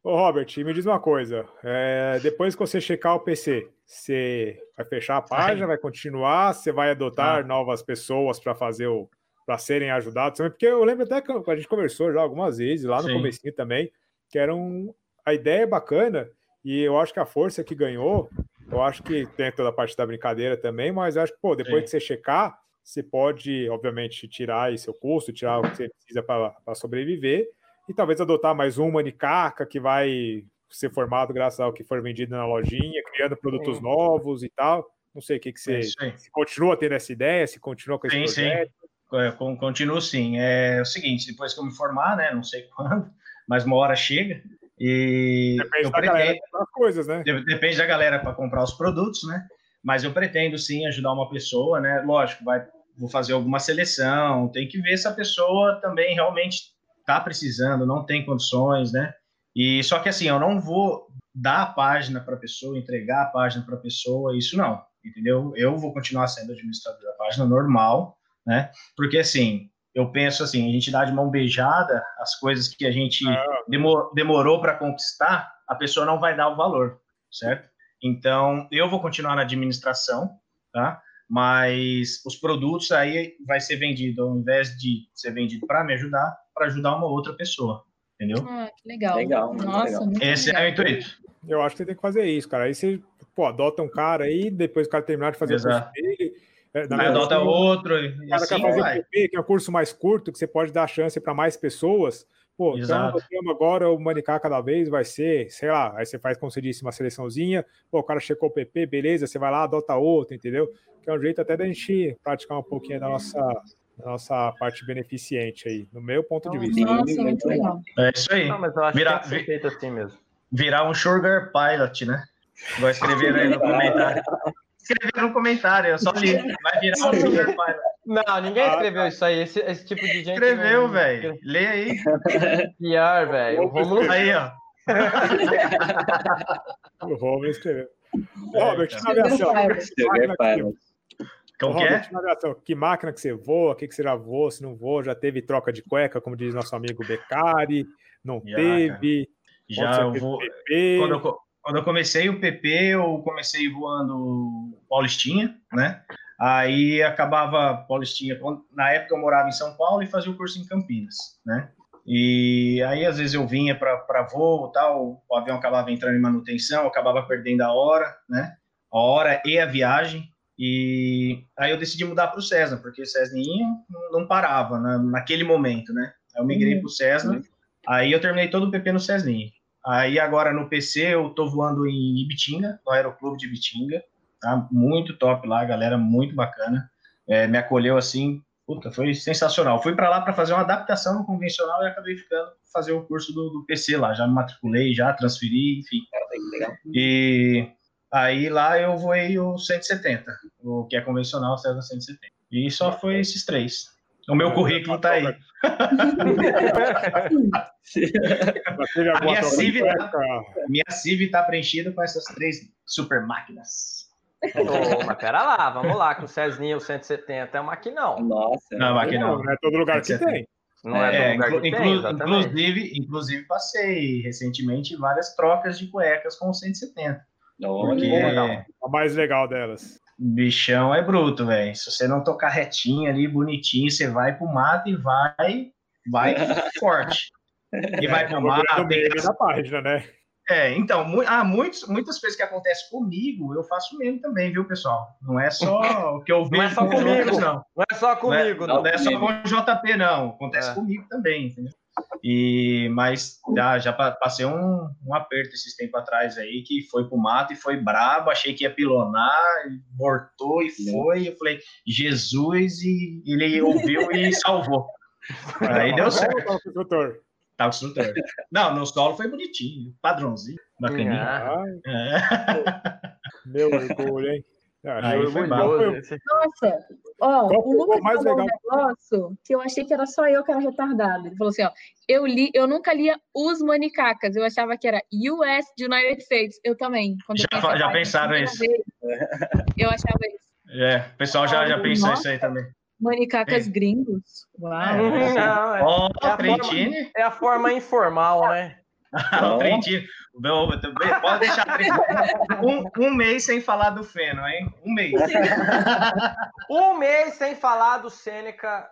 Speaker 1: Ô, Robert, me diz uma coisa. É, depois que você checar o PC, você vai fechar a página, vai continuar, você vai adotar ah. novas pessoas para fazer o. para serem ajudados também, porque eu lembro até que a gente conversou já algumas vezes, lá no Sim. comecinho também, que era um, a ideia é bacana, e eu acho que a força que ganhou eu acho que tem toda a parte da brincadeira também, mas eu acho que, pô, depois Sim. que você checar, você pode, obviamente, tirar aí seu custo, tirar o que você precisa para sobreviver, e talvez adotar mais um manicaca que vai ser formado graças ao que for vendido na lojinha, criando produtos sim. novos e tal. Não sei o que, que você se continua tendo essa ideia, se continua com esse sim, projeto.
Speaker 5: Sim, é, continuo sim. É o seguinte, depois que eu me formar, né, não sei quando, mas uma hora chega, e
Speaker 1: depende da pretendo, galera as coisas, né?
Speaker 5: Depende da galera para comprar os produtos, né? Mas eu pretendo sim ajudar uma pessoa, né? Lógico, vai, vou fazer alguma seleção, tem que ver se a pessoa também realmente está precisando, não tem condições, né? E só que assim, eu não vou dar a página para a pessoa, entregar a página para a pessoa, isso não. entendeu? Eu vou continuar sendo administrador da página normal, né? Porque assim, eu penso assim, a gente dá de mão beijada as coisas que a gente ah. demorou para conquistar, a pessoa não vai dar o valor, certo? Então, eu vou continuar na administração, tá? Mas os produtos aí vai ser vendido, ao invés de ser vendido para me ajudar, para ajudar uma outra pessoa, entendeu?
Speaker 4: Ah, que legal.
Speaker 3: Legal.
Speaker 4: Nossa,
Speaker 3: legal.
Speaker 5: Esse
Speaker 4: legal.
Speaker 5: é o intuito.
Speaker 1: Eu acho que você tem que fazer isso, cara. Aí você, pô, adota um cara aí, depois o cara terminar de fazer
Speaker 5: Exato.
Speaker 1: o curso dele. É, na
Speaker 5: adota
Speaker 1: o
Speaker 5: outro, e
Speaker 1: cara
Speaker 5: assim
Speaker 1: quer fazer
Speaker 5: vai.
Speaker 1: o PP, que é um curso mais curto, que você pode dar chance para mais pessoas. Pô, então
Speaker 5: Exato.
Speaker 1: o tema agora, o Manicá cada vez vai ser, sei lá, aí você faz, como você disse, uma seleçãozinha, pô, o cara checou o PP, beleza, você vai lá, adota outro, entendeu? Que é um jeito até da gente praticar um pouquinho da nossa, da nossa parte beneficente aí, no meu ponto de vista.
Speaker 4: Nossa, muito legal.
Speaker 5: É isso aí.
Speaker 2: Não, mas eu acho
Speaker 5: Virar-
Speaker 2: que feito assim mesmo.
Speaker 5: Virar um sugar pilot, né? Vai escrever aí no comentário. Escrever no comentário, eu só li. Vai virar um sugar pilot.
Speaker 2: Não, ninguém escreveu isso aí. Esse, esse tipo de gente.
Speaker 5: Escreveu, velho. Lê aí.
Speaker 2: Pior, velho. O Romulo
Speaker 5: Aí, ó.
Speaker 1: O Robert escreveu.
Speaker 5: É,
Speaker 1: Robert,
Speaker 5: então.
Speaker 1: que máquina que você-
Speaker 5: Como que
Speaker 1: Robert,
Speaker 5: é?
Speaker 1: na aviação, que máquina que você voa, o que, que você já voou, se não voa, já teve troca de cueca, como diz nosso amigo Beccari, não
Speaker 5: Já,
Speaker 1: teve,
Speaker 5: Já
Speaker 1: Onde
Speaker 5: eu vou. Quando eu, quando eu comecei o PP, eu comecei voando Paulistinha, né? Aí acabava Paulistinha. Na época eu morava em São Paulo e fazia o curso em Campinas, né? E aí às vezes eu vinha para voo tal, o avião acabava entrando em manutenção, eu acabava perdendo a hora, né? A hora e a viagem. E aí eu decidi mudar para o Cessna, porque o Cessninha não- não parava na, naquele momento, né? Aí eu migrei para o Cessna, aí eu terminei todo o PP no Cessninha. Aí agora no PC eu tô voando em Ibitinga, no Aeroclube de Ibitinga, tá? Muito top lá, galera, muito bacana. É, me acolheu assim, puta, foi sensacional. Fui para lá para fazer uma adaptação no convencional e acabei ficando fazer o curso do, do PC lá. Já me matriculei, já transferi, enfim.
Speaker 3: Legal.
Speaker 5: E aí lá eu voei o 170, o que é convencional, o Cessna 170. E só foi esses três. O meu currículo tá aí. A minha Civ tá preenchida com essas três super máquinas.
Speaker 2: Ô, mas pera lá, vamos lá, que o Cesninha, o 170 é um maquinão.
Speaker 3: Nossa.
Speaker 5: Não, aqui
Speaker 1: Não,
Speaker 5: não.
Speaker 1: não é todo lugar que tem.
Speaker 2: Não é,
Speaker 5: É,
Speaker 2: do lugar
Speaker 5: inclu-
Speaker 2: que tem, exatamente.
Speaker 5: inclusive, inclusive passei recentemente várias trocas de cuecas com o 170.
Speaker 3: Olha.
Speaker 5: Porque
Speaker 2: legal.
Speaker 1: A mais legal delas.
Speaker 5: Bichão é bruto, velho. Se você não tocar retinho ali, bonitinho, você vai pro mato e vai, vai forte. E vai pro
Speaker 1: É,
Speaker 5: mato. tem
Speaker 1: da página, né?
Speaker 5: É, então, mu ah, muitos, muitas coisas que acontecem comigo, eu faço mesmo também, viu, pessoal? Não é só o que eu
Speaker 2: Não
Speaker 5: vejo
Speaker 2: é só
Speaker 5: com os
Speaker 2: comigo.
Speaker 5: outros, não.
Speaker 2: Não é só comigo,
Speaker 5: não,
Speaker 2: não.
Speaker 5: não é só com o JP, não. Acontece
Speaker 2: É.
Speaker 5: comigo também, entendeu? E, mas já, já pa- passei um, um aperto esses tempos atrás aí, que foi pro mato e foi brabo, achei que ia pilonar, e voltou e foi. Eu falei, Jesus, e ele ouviu e salvou. Aí deu certo. Tá o instrutor. Não, no solo foi bonitinho, padrãozinho, bacaninha.
Speaker 2: Ah,
Speaker 5: É.
Speaker 1: meu orgulho, hein? Ah,
Speaker 5: Aí foi
Speaker 1: orgulho.
Speaker 5: bom.
Speaker 1: Qual foi-
Speaker 2: esse-
Speaker 4: Nossa, ó,
Speaker 1: Qual
Speaker 4: o Lucas
Speaker 1: mais
Speaker 4: falou um
Speaker 1: legal?
Speaker 4: negócio que eu achei que era só eu que era retardado. Ele falou assim, ó, eu li, eu nunca lia os manicacas, eu achava que era US de United States. Eu também. Quando eu
Speaker 5: Já
Speaker 4: pensei,
Speaker 5: já
Speaker 4: "Pai,
Speaker 5: pensaram isso?"
Speaker 4: vez, Eu achava isso.
Speaker 5: É, o pessoal já, já pensou
Speaker 4: Nossa.
Speaker 5: isso aí também.
Speaker 4: Manicacas
Speaker 5: É.
Speaker 4: gringos. Uau.
Speaker 5: É.
Speaker 2: Não, é,
Speaker 5: Ó,
Speaker 2: É a
Speaker 5: Trentini.
Speaker 2: é a forma informal, né?
Speaker 5: o Trentino. Meu, também, pode deixar. Um, um mês sem falar do Feno, hein? Um mês.
Speaker 2: Um mês sem falar do Sêneca.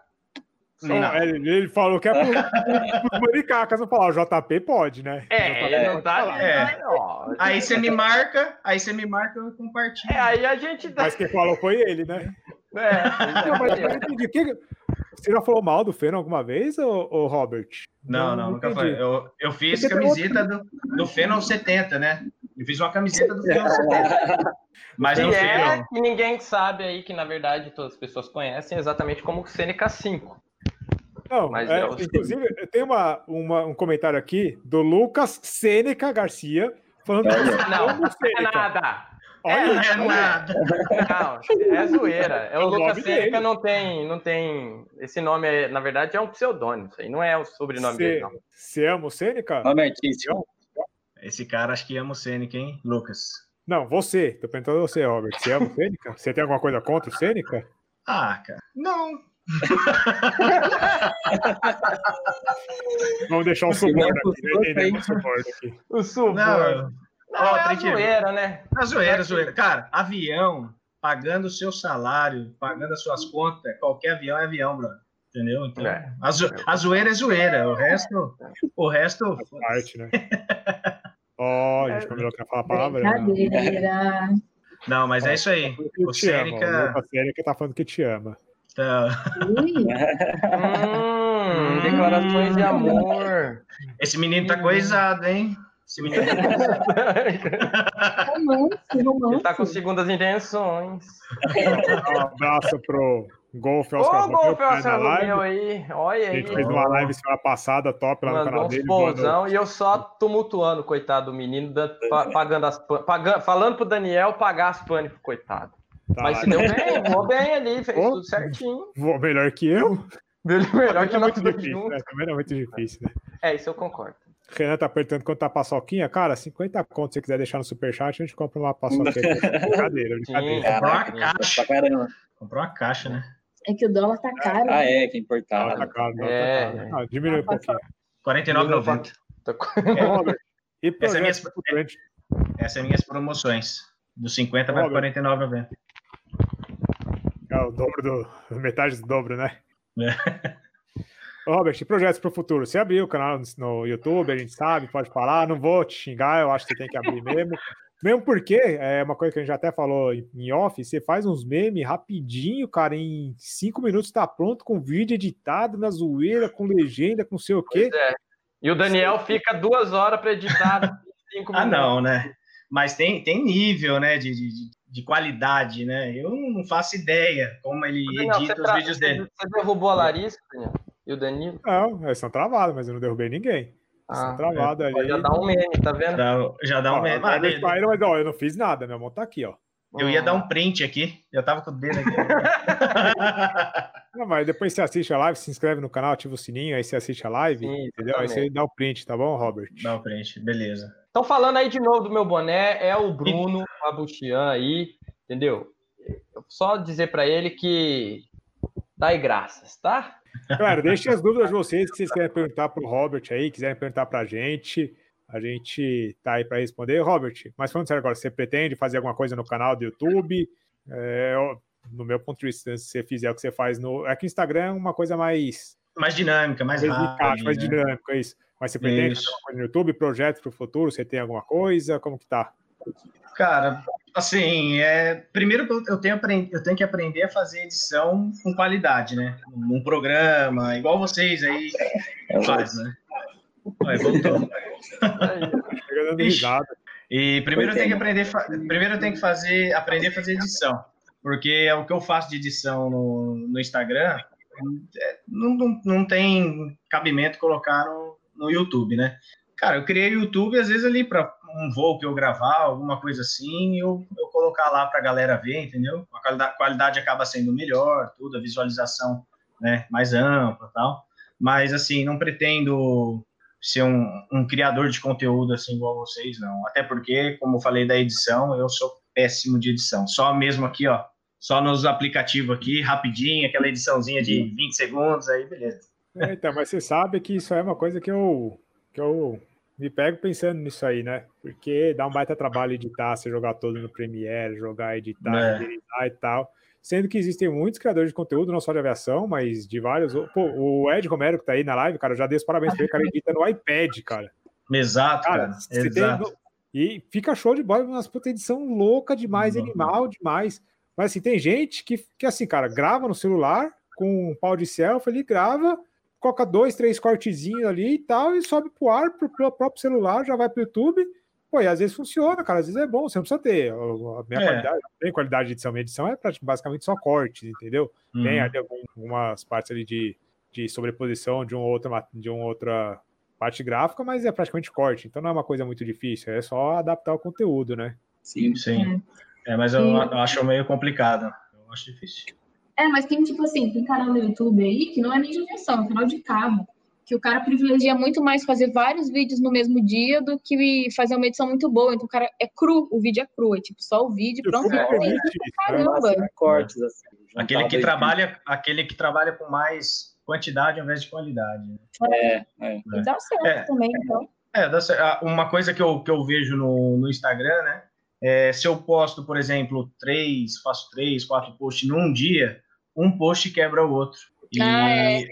Speaker 1: Não,
Speaker 5: Não.
Speaker 1: Ele, ele falou que é pro, pros manicacas não falar. O JP pode, né?
Speaker 2: É,
Speaker 1: JP
Speaker 2: ele não
Speaker 1: pode
Speaker 2: tá.
Speaker 1: falar.
Speaker 5: É. Aí você me marca, aí você me marca, eu compartilho.
Speaker 2: É, aí a gente dá.
Speaker 1: Mas quem falou foi ele, né?
Speaker 2: É,
Speaker 1: Não, mas eu não entendi. Que- Você já falou mal do Feno alguma vez, ô Robert?
Speaker 5: Não, não, nunca
Speaker 1: entendi.
Speaker 5: foi. Eu, eu fiz
Speaker 1: Porque
Speaker 5: camiseta do, do Feno 70, né? Eu fiz uma camiseta do Feno 70. Mas
Speaker 2: que
Speaker 5: no
Speaker 2: é
Speaker 5: Feno.
Speaker 2: que ninguém sabe aí, que na verdade todas as pessoas conhecem exatamente como o Sêneca 5.
Speaker 1: Não,
Speaker 2: Mas
Speaker 1: é,
Speaker 2: eu-
Speaker 1: inclusive, tem uma, uma- um comentário aqui do Lucas Sêneca Garcia falando
Speaker 3: Olha.
Speaker 1: que
Speaker 2: Não,
Speaker 1: como
Speaker 2: é nada.
Speaker 1: Olha,
Speaker 5: Não é nada.
Speaker 2: Não, é zoeira. É o
Speaker 1: É o
Speaker 2: Lucas
Speaker 1: nome
Speaker 2: Sêneca
Speaker 1: dele.
Speaker 2: não tem, não tem. Esse nome, é, na verdade, é um pseudônimo. Isso aí não é o sobrenome dele, não.
Speaker 1: Você ama o Sêneca?
Speaker 5: Esse cara acho que ama o Sêneca, hein, Lucas?
Speaker 1: Não, você. Tô perguntando você, Robert. Você ama o Sêneca? Você tem alguma coisa contra o Sêneca?
Speaker 5: Ah, cara. Não.
Speaker 1: Vamos deixar um suborno aqui.
Speaker 2: O suborno aqui. O suborno. Não, não é a zoeira, né?
Speaker 5: A zoeira, a zoeira. Cara, avião, pagando o seu salário, pagando as suas contas, qualquer avião é avião, brother. Entendeu? Então, é. a, zo a zoeira é zoeira. O resto. O resto.
Speaker 1: parte, né? Ó, oh, a gente combinou que ia falar a palavra. Né? Brincadeira.
Speaker 5: Não, mas é isso aí.
Speaker 1: O Sêneca. O Sêneca tá falando que te ama.
Speaker 2: Tá. hum, declarações de amor.
Speaker 5: Esse menino tá coisado, hein? Menino
Speaker 2: tá romance, romance. Ele tá com segundas intenções.
Speaker 1: Um abraço pro Golf
Speaker 2: Oscar Ô, Golf Oscar meu aí, olha aí. A gente
Speaker 1: fez uma live semana passada, top lá Mandou no canal dele.
Speaker 2: Bonzão, e eu só tumultuando, coitado do menino, pagando as pagando, falando pro Daniel pagar as pro coitado. Tá. Mas se deu bem, voou bem ali, fez Pô, tudo certinho.
Speaker 1: Voou melhor que eu?
Speaker 2: Melhor que
Speaker 1: é muito difícil, né? Também é muito difícil, né?
Speaker 2: É, isso eu concordo.
Speaker 1: Renan tá apertando quanto tá a paçoquinha. Cara, 50 conto, se você quiser deixar no superchat, a gente compra uma paçoquinha. brincadeira, brincadeira.
Speaker 5: Comprou uma caixa. Comprou uma caixa, né?
Speaker 4: É que o dólar tá caro.
Speaker 3: Ah, é, que é importado.
Speaker 1: Tá caro, é. tá caro. Ah, diminui um pouquinho.
Speaker 5: 49,90. É, e essa, é minhas, essa é minhas promoções. Do 50 vai para 49,90.
Speaker 1: É o dobro do. Metade do dobro, né? É. Robert, projetos para o futuro. Você abriu o canal no YouTube, a gente sabe, pode falar. Não vou te xingar, eu acho que você tem que abrir mesmo. Mesmo porque, é uma coisa que a gente já até falou em off, você faz uns memes rapidinho, cara, em cinco minutos tá pronto, com vídeo editado, na zoeira, com legenda, com sei o quê. É.
Speaker 2: E o Daniel fica duas horas para editar.
Speaker 5: cinco ah, não, né? Mas tem, tem nível, né, de, de, de qualidade, né? Eu não faço ideia como ele Daniel, edita os vídeos dele.
Speaker 2: Você derrubou a Larissa, Daniel? E o Danilo?
Speaker 1: Não, eles estão travados, mas eu não derrubei ninguém. Ah, travado é. ali.
Speaker 2: Já dá um meme, tá vendo?
Speaker 5: Já, já dá um meme. Ah,
Speaker 1: caíram, mas ó, eu não fiz nada, minha mão tá aqui, ó.
Speaker 5: Eu ia dar um print aqui, eu tava com o dedo aqui.
Speaker 1: não, mas depois você assiste a live, se inscreve no canal, ativa o sininho, aí você assiste a live, Sim, entendeu? Aí você dá o print, tá bom, Robert?
Speaker 5: Dá o print, beleza.
Speaker 2: Estão falando aí de novo do meu boné, é o Bruno Abuchian aí, entendeu? Só dizer para ele que dá graças, tá?
Speaker 1: Claro, deixe as dúvidas de vocês que vocês querem perguntar para o Robert aí, quiserem perguntar para a gente. A gente tá aí para responder. Robert, mas falando sério agora, você pretende fazer alguma coisa no canal do YouTube? É, no meu ponto de vista, se você fizer o que você faz no. É que o Instagram é uma coisa mais.
Speaker 5: Mais dinâmica, mais, mais rápida.
Speaker 1: Mais né? dinâmica, isso. Mas você pretende isso. fazer alguma coisa no YouTube, projetos para o futuro? Você tem alguma coisa? Como que tá?
Speaker 5: Cara, assim, é, primeiro eu tenho, eu tenho que aprender a fazer edição com qualidade, né? Um programa, igual vocês aí é faz, né? Aí, voltou. e primeiro eu tenho que aprender, primeiro eu tenho que fazer, aprender a fazer edição, porque é o que eu faço de edição no, no Instagram, é, não, não, não tem cabimento colocar no, no YouTube, né? Cara, eu criei o YouTube às vezes ali para um voo que eu gravar, alguma coisa assim, eu, eu colocar lá para a galera ver, entendeu? A qualidade, qualidade acaba sendo melhor, tudo, a visualização né, mais ampla tal. Mas, assim, não pretendo ser um, um criador de conteúdo assim igual vocês, não. Até porque, como eu falei da edição, eu sou péssimo de edição. Só mesmo aqui, ó, só nos aplicativos aqui, rapidinho, aquela ediçãozinha de 20 segundos, aí beleza.
Speaker 1: É, então, mas você sabe que isso é uma coisa que eu, que eu me pego pensando nisso aí, né? Porque dá um baita trabalho editar, você jogar todo no Premiere, jogar, editar, é. renderizar e tal. Sendo que existem muitos criadores de conteúdo, não só de aviação, mas de vários. Pô, o Ed Romero, que tá aí na live, cara, eu já dei os parabéns pra ele, cara, edita no iPad, cara.
Speaker 5: Exato, cara. cara
Speaker 1: exato. Tem... E fica show de bola, umas puta edição louca demais, uhum. animal demais. Mas assim, tem gente que, que assim, cara, grava no celular com um pau de selfie, ele grava coloca dois, três cortezinhos ali e tal, e sobe pro ar, pro, pro próprio celular, já vai pro YouTube. Pô, e às vezes funciona, cara, às vezes é bom, você não precisa ter. A minha é. qualidade, tem qualidade de edição. Minha edição é basicamente só cortes, entendeu? Uhum. Tem ali algumas partes ali de, de sobreposição de, um outra, de uma outra parte gráfica, mas é praticamente corte, então não é uma coisa muito difícil, é só adaptar o conteúdo, né?
Speaker 5: Sim, sim. É, mas eu, eu acho meio complicado. Eu acho difícil.
Speaker 4: É, mas tem tipo assim, tem canal no YouTube aí que não é nem de versão, é canal de cabo. que o cara privilegia muito mais fazer vários vídeos no mesmo dia do que fazer uma edição muito boa. Então, o cara é cru, o vídeo é cru, é tipo só o vídeo, pronto. É, é,
Speaker 5: caramba. Cortes, assim, aquele que trabalha, aquele que trabalha com mais quantidade ao invés de qualidade. Né?
Speaker 4: É, é. E dá certo é. também, então.
Speaker 5: É, uma coisa que eu, que eu vejo no, no Instagram, né? É, se eu posto, por exemplo, três, faço três, quatro posts num dia, um post quebra o outro. E ah, é, é,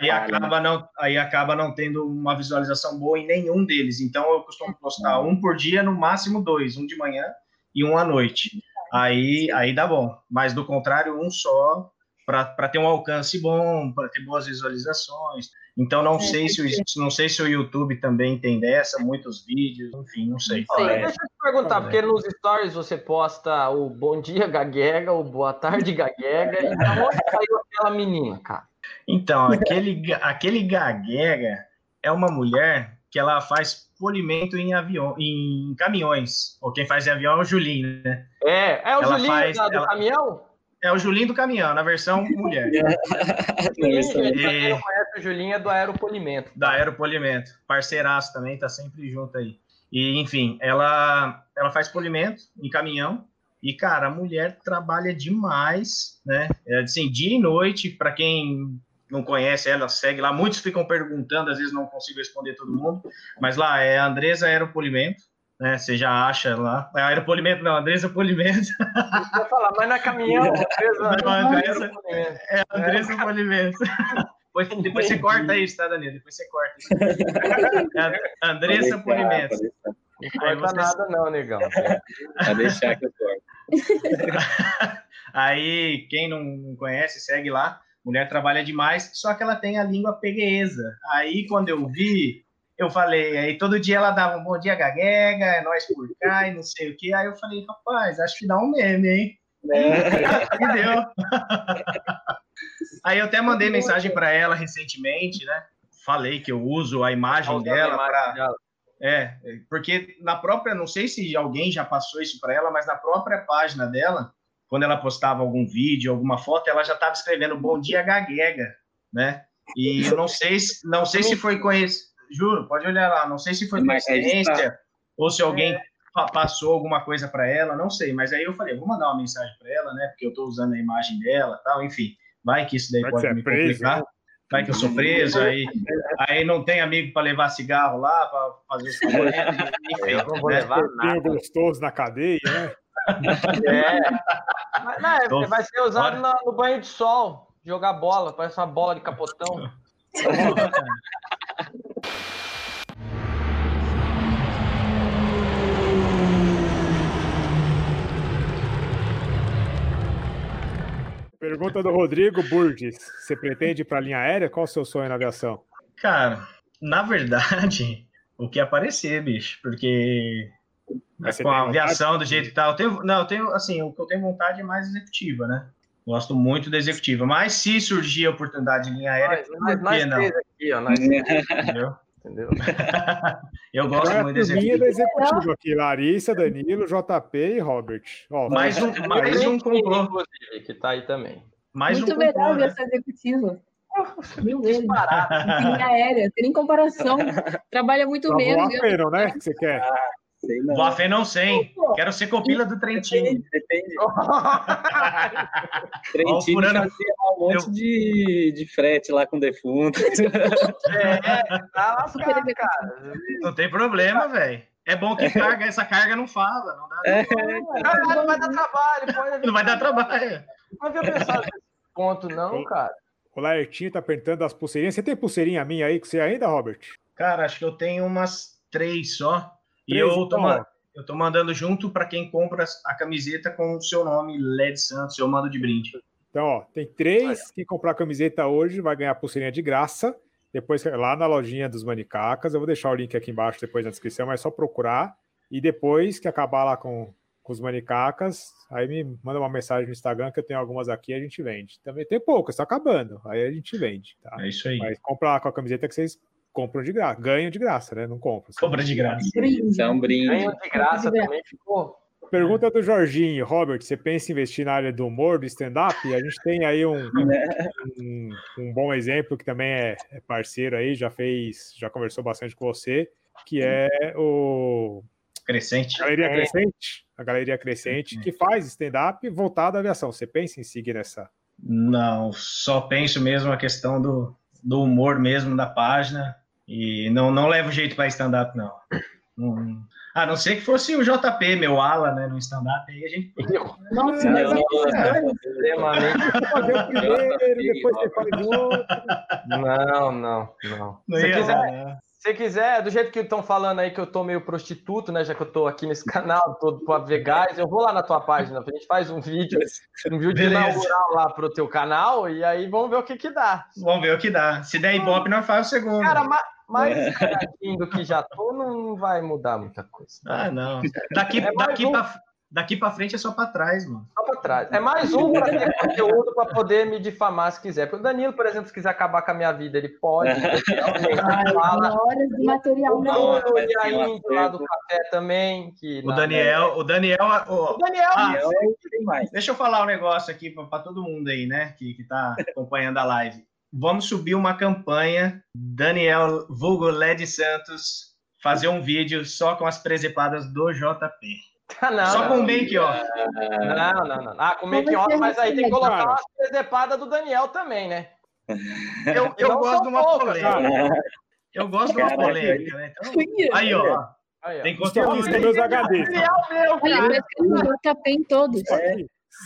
Speaker 5: aí, acaba não, aí acaba não tendo uma visualização boa em nenhum deles. Então eu costumo postar um por dia, no máximo dois, um de manhã e um à noite. Aí, aí dá bom. Mas do contrário, um só para ter um alcance bom, para ter boas visualizações. Então não é, sei se o, não sei se o YouTube também tem dessa, muitos vídeos, enfim, não sei.
Speaker 2: Sim, é. Deixa eu te perguntar, porque nos stories você posta o bom dia gaguega, o boa tarde gaguega, e da onde saiu aquela menina, cara?
Speaker 5: Então, aquele, aquele gaguega é uma mulher que ela faz polimento em avião, em caminhões. Ou quem faz em avião é o Julinho, né?
Speaker 2: É, é o ela Julinho faz, do ela... caminhão?
Speaker 5: É o Julinho do caminhão, na versão mulher.
Speaker 2: Gente, quem não conhece o Julinho é do Aeropolimento.
Speaker 5: Da Aeropolimento. Parceiraço também, tá sempre junto aí. E, enfim, ela, ela faz polimento em caminhão. E, cara, a mulher trabalha demais, né? É, assim, dia e noite, para quem não conhece ela, segue lá. Muitos ficam perguntando, às vezes não consigo responder todo mundo. Mas lá é a Andresa Aeropolimento né? Você já acha lá. É aeropolimento, não, Andressa Polimento.
Speaker 2: Eu falar, mas na caminhão, Andressa,
Speaker 5: não, Andressa, é Andressa é. Polimento. Depois, depois você corta isso, tá, Danilo? Depois você corta isso. É Andressa Polimento.
Speaker 2: Não corta você... nada, não, negão.
Speaker 3: Vai deixar que eu corto.
Speaker 5: Aí, quem não conhece, segue lá. Mulher trabalha demais, só que ela tem a língua peguesa. Aí, quando eu vi, eu falei, aí todo dia ela dava um bom dia, gaguega, é nós por cá e não sei o que. Aí eu falei, rapaz, acho que dá um meme, hein? É. E deu. aí eu até mandei mensagem para ela recentemente, né? Falei que eu uso a imagem dela para. É, porque na própria, não sei se alguém já passou isso para ela, mas na própria página dela, quando ela postava algum vídeo, alguma foto, ela já estava escrevendo Bom dia, gaguega, né? E eu não sei, não sei se foi conhecido Juro, pode olhar lá. Não sei se foi coincidência ou se alguém é. passou alguma coisa para ela, não sei. Mas aí eu falei, vou mandar uma mensagem para ela, né? Porque eu estou usando a imagem dela, tal. Enfim, vai que isso daí vai pode me preso, complicar. Né? Vai que eu sou preso, aí, aí não tem amigo para levar cigarro lá, para fazer os favores.
Speaker 1: Enfim, eu não vou né? levar nada. gostoso na cadeia, né?
Speaker 2: É. Mas, não, então, vai ser usado no, no banho de sol, jogar bola, parece uma bola de capotão.
Speaker 1: Pergunta do Rodrigo Burgess. Você pretende ir para a linha aérea? Qual o seu sonho na aviação?
Speaker 5: Cara, na verdade, o que aparecer, bicho, porque com a aviação do jeito que tá, eu tenho, não, eu tenho, assim, o que eu tenho vontade é mais executiva, né? Gosto muito da executiva, mas se surgir a oportunidade de linha aérea, nós, por que não? Aqui, ó, nós... Entendeu? Entendeu? eu gosto é muito da executiva.
Speaker 1: da executiva aqui, Larissa, Danilo, JP e Robert.
Speaker 5: Ó, mais um, mais um comprou.
Speaker 2: Que tá aí também.
Speaker 4: Mais muito um melhor ver essa executiva. Mil vezes. Linha aérea, tem nem comparação. Trabalha muito
Speaker 1: Só
Speaker 4: menos.
Speaker 1: Voar né? Que você quer.
Speaker 5: Sei não. Voar não sei. Quero ser copila do Trentino. Depende.
Speaker 3: Trentino fazia um monte eu... de, de frete lá com defunto.
Speaker 2: É, tá lascado, cara.
Speaker 5: Não tem problema, velho. É bom que carga, essa carga não fala. Não, dá,
Speaker 2: é, não, não vai dar trabalho. Pode...
Speaker 5: Não vai dar trabalho.
Speaker 2: Não havia pensado nesse ponto, não, cara.
Speaker 1: O Laertinho tá apertando as pulseirinhas. Você tem pulseirinha minha aí com você ainda, Robert?
Speaker 5: Cara, acho que eu tenho umas três só. E eu tô, então, eu tô mandando junto para quem compra a camiseta com o seu nome, LED Santos, eu mando de brinde.
Speaker 1: Então, ó, tem três. Quem comprar a camiseta hoje vai ganhar a pulseirinha de graça. Depois, lá na lojinha dos Manicacas, eu vou deixar o link aqui embaixo depois na descrição, mas é só procurar. E depois que acabar lá com, com os Manicacas, aí me manda uma mensagem no Instagram que eu tenho algumas aqui e a gente vende. Também tem poucas, está acabando. Aí a gente vende, tá?
Speaker 5: É isso aí.
Speaker 1: Mas compra lá com a camiseta que vocês compram de graça, ganham de graça, né? Não compram.
Speaker 5: Compra de graça.
Speaker 3: Brinde. É um brinde.
Speaker 2: Ganham de graça também ficou.
Speaker 1: pergunta do Jorginho. Robert, você pensa em investir na área do humor, do stand-up? A gente tem aí um, um, um, bom exemplo que também é, é parceiro aí, já fez, já conversou bastante com você, que é o
Speaker 5: Crescente.
Speaker 1: Galeria Crescente, a Galeria Crescente, que faz stand-up voltado à aviação. Você pensa em seguir nessa?
Speaker 5: Não, só penso mesmo a questão do, do humor mesmo da página e não, não levo jeito para stand-up, não. não. A não ser que fosse o JP, meu ala, né, no stand-up, aí a gente... Nossa, mas
Speaker 2: é extremamente... Fazer o primeiro, depois você faz o outro. Não, não, não. não Se quiser... Né? Se quiser, do jeito que estão falando aí que eu tô meio prostituto, né? Já que eu tô aqui nesse canal, todo para ver gás, eu vou lá na tua página, a gente faz um vídeo, um vídeo Beleza. inaugural lá pro teu canal e aí vamos ver o que que dá.
Speaker 5: Vamos ver o que dá. Se der ibope, nós faz o segundo.
Speaker 2: Cara, mas, mais é. do que já tô, não vai mudar muita coisa.
Speaker 5: Ah, não. Daqui, é daqui um... para Daqui para frente é só para trás, mano.
Speaker 2: Só para trás. É mais um para ter conteúdo para poder me difamar se quiser. Porque o Danilo, por exemplo, se quiser acabar com a minha vida, ele pode.
Speaker 4: Ai, fala. horas de material
Speaker 2: não. O Daniel lá do café também. Que
Speaker 5: o Daniel, o Daniel, o, o Daniel, ah, deixa eu falar um negócio aqui para todo mundo aí, né, que está acompanhando a live. Vamos subir uma campanha, Daniel Vulgo Led Santos, fazer um vídeo só com as presepadas do JP. Não, Só com o make-off.
Speaker 2: Não, não, não. Ah, com make-off, mas aí tem que colocar uma presepada do Daniel também, né?
Speaker 5: Eu, eu gosto de uma polêmica. Eu gosto de uma polêmica, né? Então, aí, ó. Aí, ó. Tem conteúdo.
Speaker 1: São meus HDs. Meu,
Speaker 4: cara. Tem todos.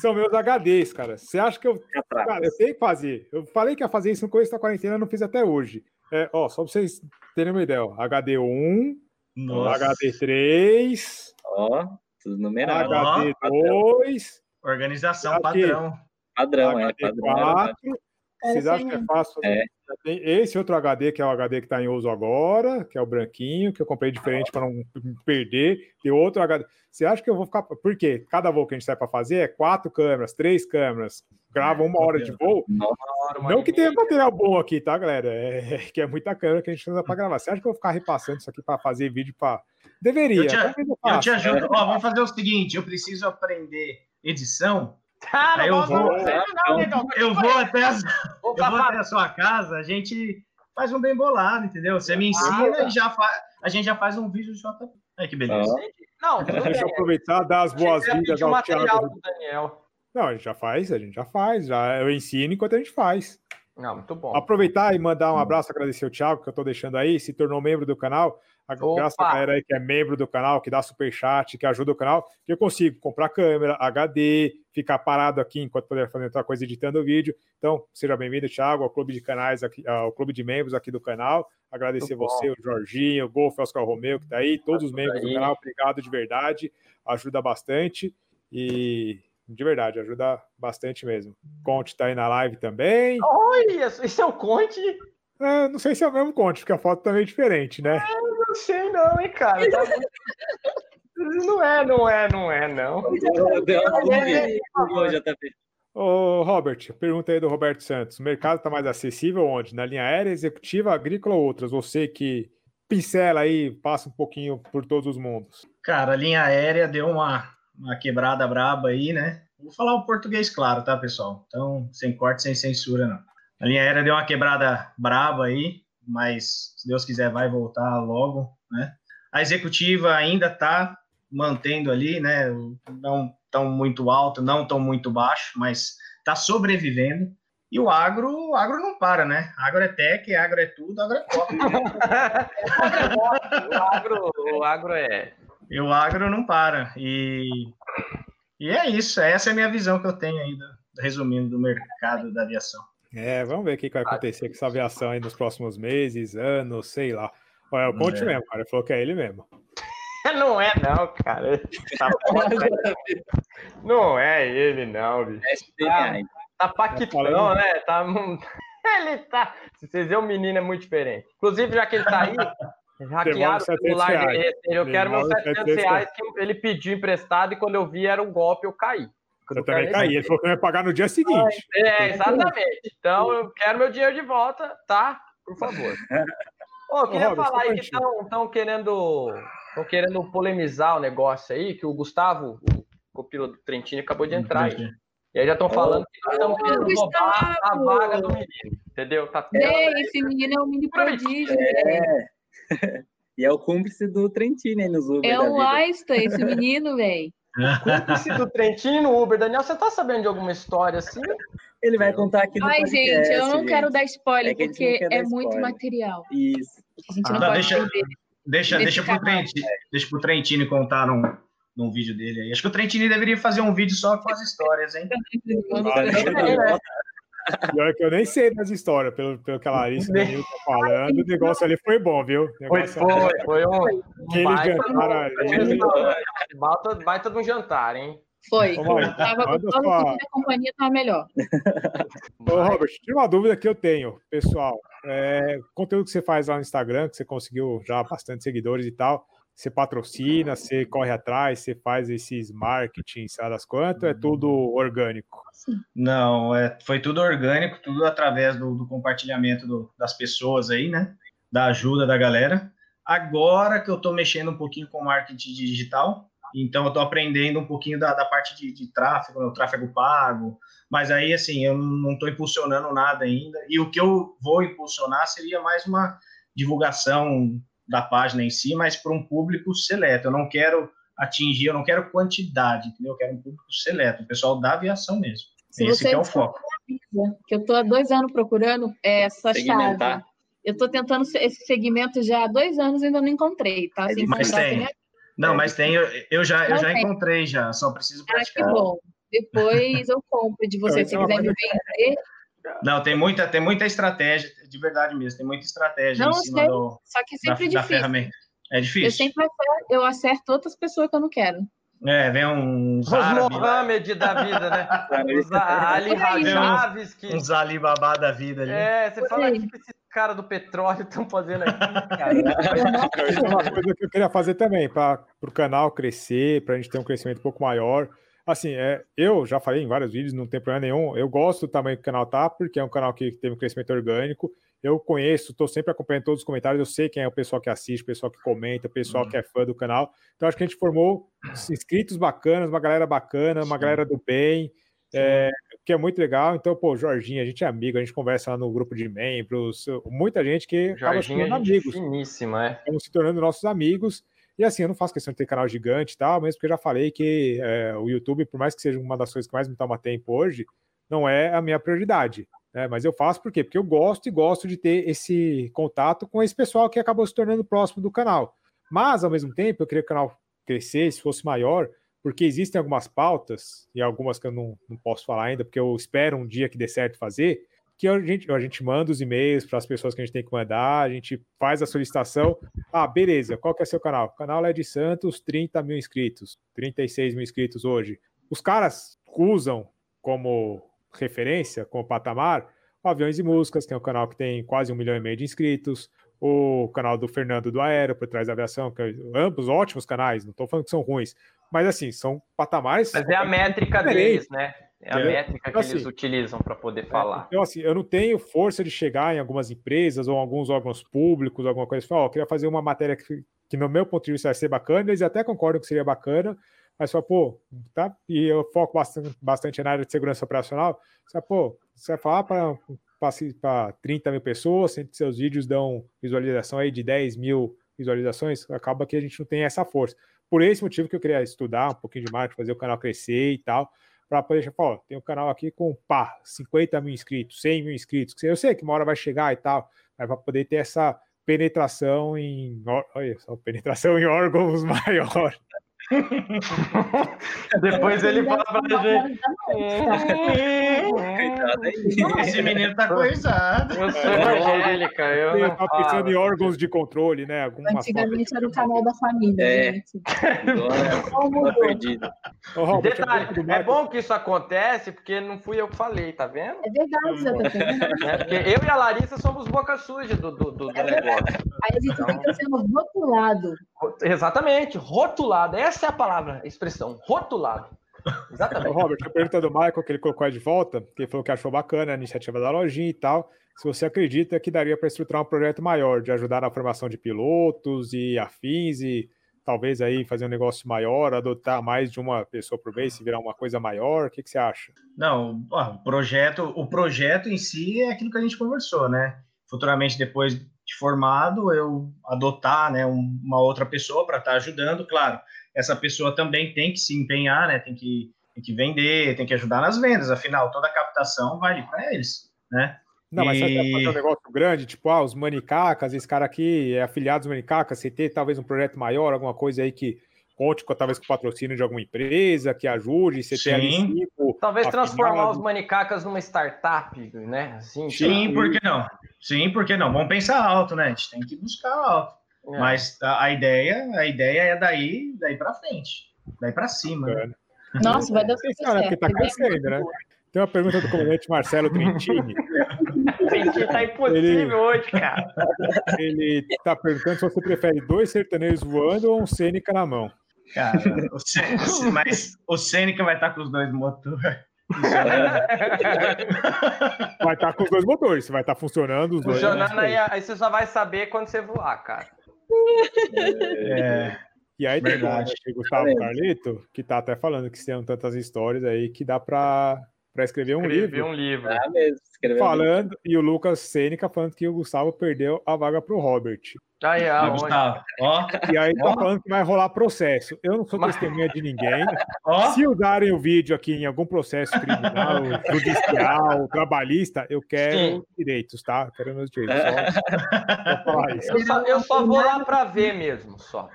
Speaker 1: São meus HDs, cara. Você acha que eu. Cara, eu tenho que fazer. Eu falei que ia fazer isso no começo da quarentena, não fiz até hoje. É, ó, só pra vocês terem uma ideia, ó. HD1, HD3.
Speaker 3: Ó. Tudo numerado.
Speaker 1: HD2.
Speaker 5: Organização padrão.
Speaker 3: Padrão, HD4, é. Padrão.
Speaker 1: Vocês acham que é fácil? É. Tem esse outro HD, que é o HD que está em uso agora, que é o branquinho, que eu comprei diferente para não perder. Tem outro HD. Você acha que eu vou ficar. Por quê? Cada voo que a gente sai para fazer é quatro câmeras, três câmeras, grava uma hora de voo. Não que tenha material bom aqui, tá, galera? É, é que é muita câmera que a gente usa para gravar. Você acha que eu vou ficar repassando isso aqui para fazer vídeo para. Deveria.
Speaker 5: Eu te, eu, eu te ajudo. Ó, vamos fazer o seguinte: eu preciso aprender edição. Cara, eu vou, não, não, eu vou até a, eu vou até a sua casa, a gente faz um bem bolado, entendeu? Você me ensina e já faz, a gente já faz um vídeo de JP. Que beleza.
Speaker 1: Não, Deixa eu aproveitar dar as boas-vindas ao Thiago. Do Daniel. Não, a gente já faz, a gente já faz, já eu ensino enquanto a gente faz.
Speaker 2: Não, muito bom.
Speaker 1: Aproveitar e mandar um abraço, agradecer o Thiago, que eu estou deixando aí, se tornou membro do canal. Graças a galera aí que é membro do canal, que dá super chat, que ajuda o canal, que eu consigo comprar câmera, HD, ficar parado aqui enquanto puder fazer outra coisa editando o vídeo. Então, seja bem-vindo, Thiago, ao clube de canais, aqui, ao clube de membros aqui do canal. Agradecer você, o Jorginho, o Golf, Oscar Romeu, que está aí, todos os membros do canal, obrigado de verdade, ajuda bastante. E de verdade, ajuda bastante mesmo. Conte tá aí na live também.
Speaker 2: Olha, isso é o Conte?
Speaker 1: É, não sei se é o mesmo Conte, porque a foto também é diferente, né?
Speaker 2: É, não sei não, hein, cara. Tá não é, não é, não é, não.
Speaker 1: Ô, Robert, pergunta aí do Roberto Santos. O mercado está mais acessível onde? Na linha aérea, executiva, agrícola ou outras? Você que pincela aí, passa um pouquinho por todos os mundos.
Speaker 5: Cara, a linha aérea deu uma uma quebrada braba aí, né? Vou falar o português claro, tá, pessoal? Então, sem corte, sem censura, não. A linha aérea deu uma quebrada braba aí, mas se Deus quiser vai voltar logo, né? A executiva ainda tá mantendo ali, né? Não tão muito alto, não tão muito baixo, mas tá sobrevivendo. E o agro, o agro não para, né? Agro é tech, agro é tudo, agro é top.
Speaker 2: o, agro, o agro é
Speaker 5: e o agro não para. E, e é isso, essa é a minha visão que eu tenho aí, do, resumindo, do mercado da aviação.
Speaker 1: É, vamos ver o que vai acontecer com essa aviação aí nos próximos meses, anos, sei lá. Olha, o Conte é. mesmo, cara, ele falou que é ele mesmo.
Speaker 2: Não é, não, cara. Tá não é ele, não, bicho. É tá, tá paquitão, né? Tá, ele tá. Se vocês verem, o menino é muito diferente. Inclusive, já que ele tá aí, Hackearam o celular dele. Eu quero meus 700 reais que ele pediu emprestado e quando eu vi era um golpe, eu caí.
Speaker 1: Eu também caí. Ele falou que ia pagar no dia seguinte.
Speaker 2: É, exatamente. Então eu quero meu dinheiro de volta, tá? Por favor. Oh, eu queria Ô, falar aí que estão querendo estão querendo polemizar o negócio aí, que o Gustavo, o copila do Trentino, acabou de entrar aí. E aí já estão falando que nós estamos querendo roubar a vaga do menino, entendeu?
Speaker 4: Tá é, esse menino é um mini prodígio.
Speaker 3: É. E é o cúmplice do Trentino aí nos Uber.
Speaker 4: É o Einstein, esse menino, velho.
Speaker 2: Cúmplice do Trentino no Uber. Daniel, você tá sabendo de alguma história assim?
Speaker 3: Ele vai contar aqui no
Speaker 4: Ai,
Speaker 3: podcast,
Speaker 4: gente, eu não
Speaker 3: gente.
Speaker 4: quero dar spoiler,
Speaker 3: É
Speaker 4: porque é muito
Speaker 3: spoiler.
Speaker 4: material.
Speaker 3: Isso.
Speaker 4: A gente
Speaker 5: Ah,
Speaker 4: não
Speaker 5: não,
Speaker 4: pode
Speaker 5: deixa-
Speaker 4: perder.
Speaker 5: Deixa, deixa, pro. Trentino, deixa pro Trentino contar num, num vídeo dele aí. Acho que o Trentino deveria fazer um vídeo só com as histórias, hein?
Speaker 1: Pior que eu nem sei das histórias, pelo, pelo que a Larissa e o Danilo tá falando. O negócio ali foi bom, viu?
Speaker 2: Foi, foi, foi um
Speaker 1: Aquele
Speaker 2: baita,
Speaker 1: jantar ali.
Speaker 2: baita, baita de um jantar, hein?
Speaker 4: Foi.
Speaker 1: Ô,
Speaker 4: Tava
Speaker 1: manda
Speaker 4: gostoso,
Speaker 1: sua-
Speaker 4: a companhia tava melhor.
Speaker 1: Ô, Robert, tinha uma dúvida que eu tenho, pessoal. É, o conteúdo que você faz lá no Instagram, que você conseguiu já bastante seguidores e tal, você patrocina, você corre atrás, você faz esses marketing, sabe das quantas, é tudo orgânico.
Speaker 5: Não, é, foi tudo orgânico, tudo através do, do compartilhamento do- das pessoas aí, né? Da ajuda da galera. Agora que eu tô mexendo um pouquinho com marketing digital, então eu tô aprendendo um pouquinho da, da parte de, de tráfego, né, o tráfego pago, mas aí, assim, eu não tô impulsionando nada ainda, e o que eu vou impulsionar seria mais uma divulgação da página em si, mas para um público seleto. Eu não quero atingir, eu não quero quantidade, entendeu? Eu quero um público seleto, o pessoal da aviação mesmo.
Speaker 4: Se
Speaker 5: Esse
Speaker 4: você
Speaker 5: que é o foco.
Speaker 4: Que eu tô há dois anos procurando é, essa
Speaker 3: Segmentar.
Speaker 4: chave. Eu tô tentando se- esse segmento já há dois anos e ainda não encontrei, tá? Sem
Speaker 5: Mas tem.
Speaker 4: minha-
Speaker 5: Não, mas tem, eu, eu já, eu já
Speaker 4: tem.
Speaker 5: encontrei já, só preciso
Speaker 4: Ah, que
Speaker 5: praticar.
Speaker 4: bom. Depois eu compro de você.
Speaker 1: Então,
Speaker 4: Se
Speaker 1: isso é
Speaker 4: quiser me vender,
Speaker 5: Não, tem muita, tem muita estratégia, de verdade mesmo, tem muita estratégia
Speaker 4: Não,
Speaker 5: em cima
Speaker 4: sei.
Speaker 5: do,
Speaker 4: só que
Speaker 5: da,
Speaker 4: sempre é
Speaker 5: da
Speaker 4: difícil.
Speaker 5: ferramenta. É
Speaker 4: Eu
Speaker 5: difícil.
Speaker 4: sempre acerto, eu acerto outras pessoas que eu não quero.
Speaker 5: É, vem uns
Speaker 2: Os Mohamed da vida, né? Os Ali Rajaves que.
Speaker 5: uns Alibaba da vida ali.
Speaker 2: É, você
Speaker 4: Por
Speaker 2: fala
Speaker 4: aí.
Speaker 2: que esses caras do petróleo estão fazendo aqui, cara.
Speaker 1: É uma coisa que eu queria fazer também, para o canal crescer, para a gente ter um crescimento um pouco maior. Assim, é, eu já falei em vários vídeos, não tem problema nenhum. Eu gosto do tamanho que o canal tá, porque é um canal que teve um crescimento orgânico. Eu conheço, estou sempre acompanhando todos os comentários, eu sei quem é o pessoal que assiste, o pessoal que comenta, o pessoal
Speaker 5: Uhum.
Speaker 1: que é fã do canal. Então, acho que a gente formou inscritos bacanas, uma galera bacana, uma
Speaker 5: Sim.
Speaker 1: galera do bem, é, que é muito legal. Então, pô, Jorginho, a gente é amigo, a gente conversa lá no grupo de membros, muita gente que acaba se
Speaker 2: Jorginho é
Speaker 1: tornando
Speaker 2: gente
Speaker 1: amigos
Speaker 2: finíssima, é.
Speaker 1: estamos se tornando nossos amigos. E assim, eu não faço questão de ter canal gigante e tal, mesmo porque eu já falei que é, o YouTube, por mais que seja uma das coisas que mais me toma tempo hoje, não é a minha prioridade. Né? Mas eu faço por quê? Porque eu gosto e gosto de ter esse contato com esse pessoal que acabou se tornando próximo do canal. Mas, ao mesmo tempo, eu queria que o canal crescesse, fosse maior, porque existem algumas pautas, e algumas que eu não, não posso falar ainda, porque eu espero um dia que dê certo fazer, que a gente, a gente manda os e-mails para as pessoas que a gente tem que mandar, a gente faz a solicitação. Ah, beleza, qual que é seu canal? O canal é de Santos, 30 mil inscritos, 36 mil inscritos hoje. Os caras usam como referência, como patamar, o Aviões e Músicas, que é um canal que tem quase um milhão e meio de inscritos, o canal do Fernando do Aero, por trás da aviação, que é, ambos ótimos canais, não estou falando que são ruins, mas assim, são patamares.
Speaker 2: Mas é a métrica
Speaker 1: Diferente.
Speaker 2: deles, né? É a
Speaker 1: É.
Speaker 2: métrica que
Speaker 1: Assim,
Speaker 2: eles utilizam para poder falar.
Speaker 1: Então, assim, eu não tenho força de chegar em algumas empresas ou alguns órgãos públicos, alguma coisa e falar, ó, eu queria fazer uma matéria que, que, no meu ponto de vista, vai ser bacana, eles até concordam que seria bacana, mas fala, pô, tá? E eu foco bastante, bastante na área de segurança operacional. Você fala, pô, você vai falar para 30 mil pessoas, sendo que seus vídeos dão visualização aí de 10 mil visualizações, acaba que a gente não tem essa força. Por esse motivo que eu queria estudar um pouquinho de marketing, fazer o canal crescer e tal, para poder falar, ó, tem um canal aqui com, pá, 50 mil inscritos, 100 mil inscritos, que eu sei que uma hora vai chegar e tal, mas para poder ter essa penetração em, olha só, penetração em órgãos maior.
Speaker 2: Depois ele fala pra gente.
Speaker 3: Aí.
Speaker 5: Esse menino tá coisado.
Speaker 2: Eu sou evangélica, eu
Speaker 1: Eu tava pensando
Speaker 2: falo.
Speaker 1: em órgãos de controle, né? Alguma
Speaker 4: Antigamente era o canal da família,
Speaker 3: É.
Speaker 4: gente.
Speaker 3: Agora
Speaker 4: Só
Speaker 3: tá
Speaker 4: mudou.
Speaker 3: perdido.
Speaker 1: Ô, Robert,
Speaker 2: Detalhe, é bom que isso acontece, porque não fui eu que falei, tá vendo?
Speaker 4: É verdade, JP.
Speaker 2: É, porque eu e a Larissa somos boca suja do, do, do- do negócio.
Speaker 4: Aí a gente fica sendo rotulado.
Speaker 2: Exatamente, rotulado. Essa é a palavra, a expressão, rotulado. Exatamente.
Speaker 1: Robert, a pergunta do Michael, que ele colocou aí de volta, que ele falou que achou bacana a iniciativa da lojinha e tal. Se você acredita que daria para estruturar um projeto maior, de ajudar na formação de pilotos e afins, e talvez aí fazer um negócio maior, adotar mais de uma pessoa por vez, se virar uma coisa maior? O que, que você acha?
Speaker 5: Não, ó, o projeto, o projeto em si é aquilo que a gente conversou, né? Futuramente, depois de formado, eu adotar né, uma outra pessoa para estar tá ajudando, claro. Essa pessoa também tem que se empenhar, né? Tem que, tem que vender, tem que ajudar nas vendas, afinal, toda a captação vale para eles, né?
Speaker 1: Não, mas e... você vai fazer um negócio grande, tipo, ah, os manicacas, esse cara aqui é afiliado dos manicacas, você ter talvez um projeto maior, alguma coisa aí que conte com, talvez com patrocínio de alguma empresa, que ajude, você ter ali
Speaker 2: cinco, Talvez transformar os manicacas numa startup, né?
Speaker 5: Assim, Sim, por que não? Sim, por que não? Vamos pensar alto, né? A gente tem que buscar alto. É. Mas a, a, ideia, a ideia é daí, daí para frente, daí para cima. Né?
Speaker 4: Nossa, vai dar super certo. Porque
Speaker 1: tá crescendo, né? Tem uma pergunta do comandante Marcelo Trentini.
Speaker 2: Trentini tá impossível ele, hoje, cara.
Speaker 1: Ele tá perguntando se você prefere dois sertanejos voando ou um Sêneca na mão.
Speaker 5: Cara, o Sêneca, mas o Sêneca vai estar com os dois motores.
Speaker 1: Vai estar com os dois motores, vai estar funcionando os dois.
Speaker 2: Funcionando aí, aí você só vai saber quando você voar, cara.
Speaker 1: É. E aí tem o Gustavo Carlito, que tá até falando que tem tantas histórias aí que dá para para escrever um
Speaker 2: escrever
Speaker 1: livro.
Speaker 2: um livro.
Speaker 3: Ah, mesmo,
Speaker 1: falando, um livro. e o Lucas Sênica falando que o Gustavo perdeu a vaga pro Robert.
Speaker 2: Aí, ah, Gustavo.
Speaker 1: Ó. E aí tá falando que vai rolar processo. Eu não sou testemunha de ninguém. Ó. Se usarem o vídeo aqui em algum processo criminal, judicial, trabalhista, eu quero Sim. direitos, tá? Eu quero meus direitos.
Speaker 2: Só, eu, só, eu só vou lá para ver mesmo, só.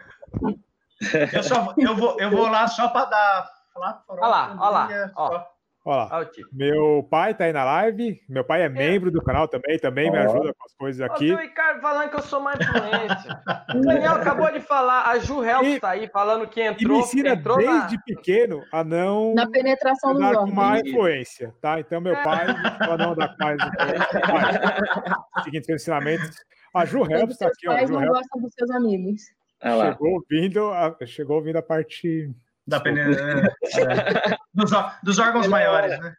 Speaker 5: Eu, só, eu, vou, eu vou lá só para dar.
Speaker 2: Olha lá, olha lá. Ó.
Speaker 1: Olha lá. Meu pai tá aí na live. Meu pai é, é. membro do canal também, também me ajuda com as coisas aqui.
Speaker 2: O Ricardo falando que eu sou mais influência. o Daniel acabou de falar, a Ju Helps tá aí falando que entrou. E
Speaker 1: me ensina
Speaker 2: entrou
Speaker 1: desde na... pequeno a não.
Speaker 4: Na penetração
Speaker 1: do com má influência, tá? Então, meu é. pai é. não dá mais influência. Seguintes ensinamentos. A Ju Helps tá aqui, ó.
Speaker 4: Os pais não gostam dos seus amigos.
Speaker 1: Chegou ouvindo, a, chegou ouvindo a parte
Speaker 5: da peneira, é, dos, dos, órgãos maiores, né?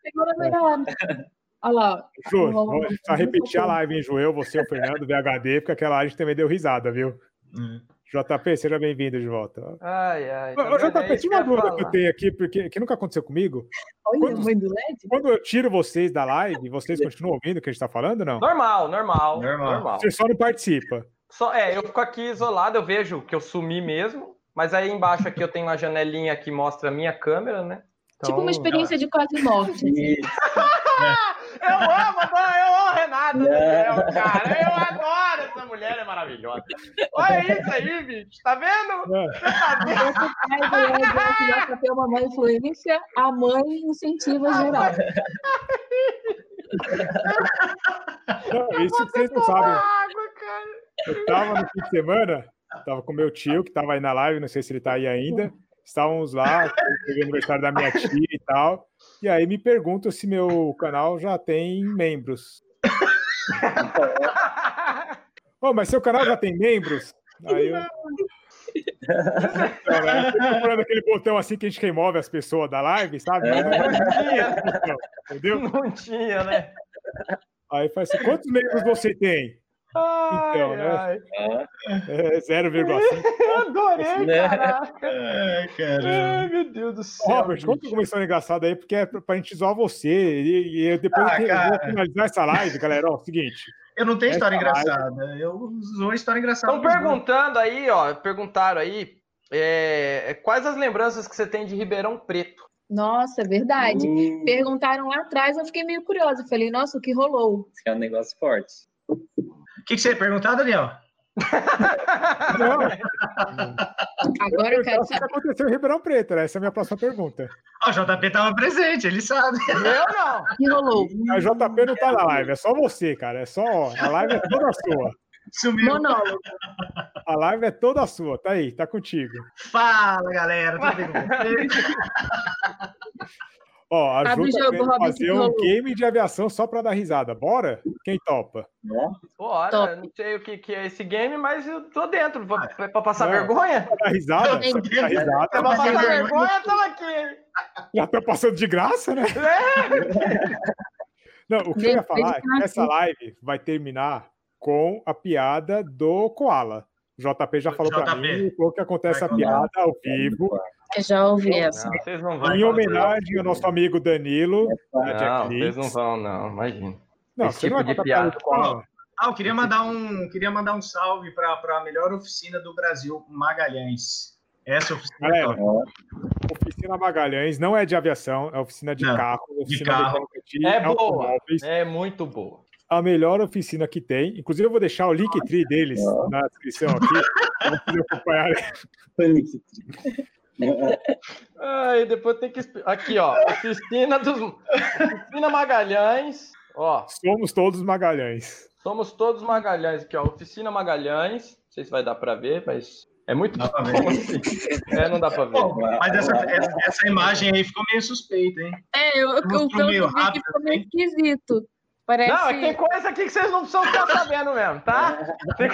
Speaker 4: Olha lá.
Speaker 1: Ju, vou só repetir a live, hein, Ju? Eu, você, o Fernando, VHD, porque aquela live também deu risada, viu? Hum. JP, seja bem-vindo de volta.
Speaker 2: Ai, ai. Tá
Speaker 1: Ô, JP, tinha uma dúvida que eu tenho aqui, porque que nunca aconteceu comigo.
Speaker 4: Olha, quando, mãe do LED.
Speaker 1: Quando eu tiro vocês da live, vocês continuam ouvindo o que a gente está falando, não?
Speaker 2: Normal, normal, normal. normal.
Speaker 1: Você só não participa.
Speaker 2: Só, é, eu fico aqui isolado, eu vejo que eu sumi mesmo, mas aí embaixo aqui eu tenho uma janelinha que mostra a minha câmera, né?
Speaker 4: Então... Tipo uma experiência de quase morte. Assim.
Speaker 2: eu amo, eu amo a Renata, é. cara. Eu adoro essa mulher, é maravilhosa. Olha isso aí, bicho. Tá vendo? É. Você tá
Speaker 4: vendo? Esse ter uma mãe influência, a mãe incentiva geral.
Speaker 1: Não, isso que vocês não sabem. Água, eu tava no fim de semana, tava com meu tio, que tava aí na live, não sei se ele tá aí ainda. Estávamos lá, teve aniversário da minha tia e tal. E aí me perguntam se meu canal já tem membros. oh, mas seu canal já tem membros? Aí eu. Cara, procurando aquele botão assim que a gente remove as pessoas da live, sabe? Não, não
Speaker 2: tinha botão, entendeu? Não tinha, né?
Speaker 1: Aí faz assim: quantos membros você tem?
Speaker 2: Ai, então, né?
Speaker 1: É 0,5.
Speaker 2: Adorei, né? caraca. Ai, Ai, meu Deus do céu.
Speaker 1: Robert, bicho. conta uma história engraçada aí, porque é pra, pra gente zoar você. E, e depois ah, eu vou finalizar essa live, galera. Ó, seguinte.
Speaker 5: Eu não tenho história engraçada. Live... Eu zoo história engraçada.
Speaker 2: Estão perguntando aí, ó. Perguntaram aí. É, quais as lembranças que você tem de Ribeirão Preto?
Speaker 4: Nossa, é verdade. Uh. Perguntaram lá atrás, eu fiquei meio curiosa. Falei, nossa, o que rolou?
Speaker 3: Isso é um negócio forte.
Speaker 5: O que, que você ia perguntar, Daniel?
Speaker 1: Não. Agora eu quero saber. O que aconteceu em Ribeirão Preto? Essa é a minha próxima pergunta.
Speaker 5: O JP estava presente, ele sabe.
Speaker 2: Eu não.
Speaker 4: O que rolou?
Speaker 1: A JP não está na live, é só você, cara. É só. A live é toda sua.
Speaker 4: Sumiu. Monólogo.
Speaker 1: A live é toda sua, tá aí, tá contigo.
Speaker 5: Fala, galera, tudo bem?
Speaker 1: Ó, a Ju tá jogo, fazer um game de aviação só para dar risada. Bora? Quem topa?
Speaker 2: Bora. Top. Não sei o que, que é esse game, mas eu tô dentro. Vai para passar vergonha? Pra
Speaker 1: dar risada? Pra
Speaker 2: risada. Pra passar vergonha, tamo aqui.
Speaker 1: Já tô passando de graça, né? É. Não, o que eu ia falar é que essa live vai terminar com a piada do Koala. O JP já falou para mim, falou que acontece a piada ao vivo.
Speaker 4: Eu já ouvi essa.
Speaker 2: Não, vocês não vão
Speaker 1: Em homenagem ao nosso amigo Danilo.
Speaker 2: Não, vocês não vão, não, imagina.
Speaker 1: Não,
Speaker 2: Esse
Speaker 1: você
Speaker 2: tipo
Speaker 1: não vai
Speaker 2: de
Speaker 1: contar
Speaker 2: piada.
Speaker 5: Ah, eu queria mandar um, queria mandar um salve para a melhor oficina do Brasil, Magalhães. Essa oficina é
Speaker 1: Galera,
Speaker 5: top.
Speaker 1: Oficina Magalhães não é de aviação, é oficina de
Speaker 5: Não,
Speaker 1: carro, oficina
Speaker 5: carro.
Speaker 1: de
Speaker 2: É boa,
Speaker 1: automóveis.
Speaker 2: é muito boa.
Speaker 1: A melhor oficina que tem. Inclusive, eu vou deixar o Linktree deles na descrição aqui, acompanharem.
Speaker 2: Ai, depois tem que. Aqui, ó. Oficina dos. Oficina Magalhães. Ó,
Speaker 1: Somos todos Magalhães.
Speaker 2: somos todos Magalhães aqui, ó. Oficina Magalhães. Não sei se vai dar pra ver, mas é muito
Speaker 5: Dá pra ver.
Speaker 2: assim. É, não dá pra ver.
Speaker 5: Pô, mas essa, essa, essa imagem aí ficou meio suspeita, hein?
Speaker 4: É, eu, eu, eu
Speaker 5: meio rápido,
Speaker 4: ficou meio
Speaker 5: assim.
Speaker 4: esquisito. Parece.
Speaker 2: Não, é que tem coisa aqui que vocês não precisam ficar sabendo mesmo, tá? Tem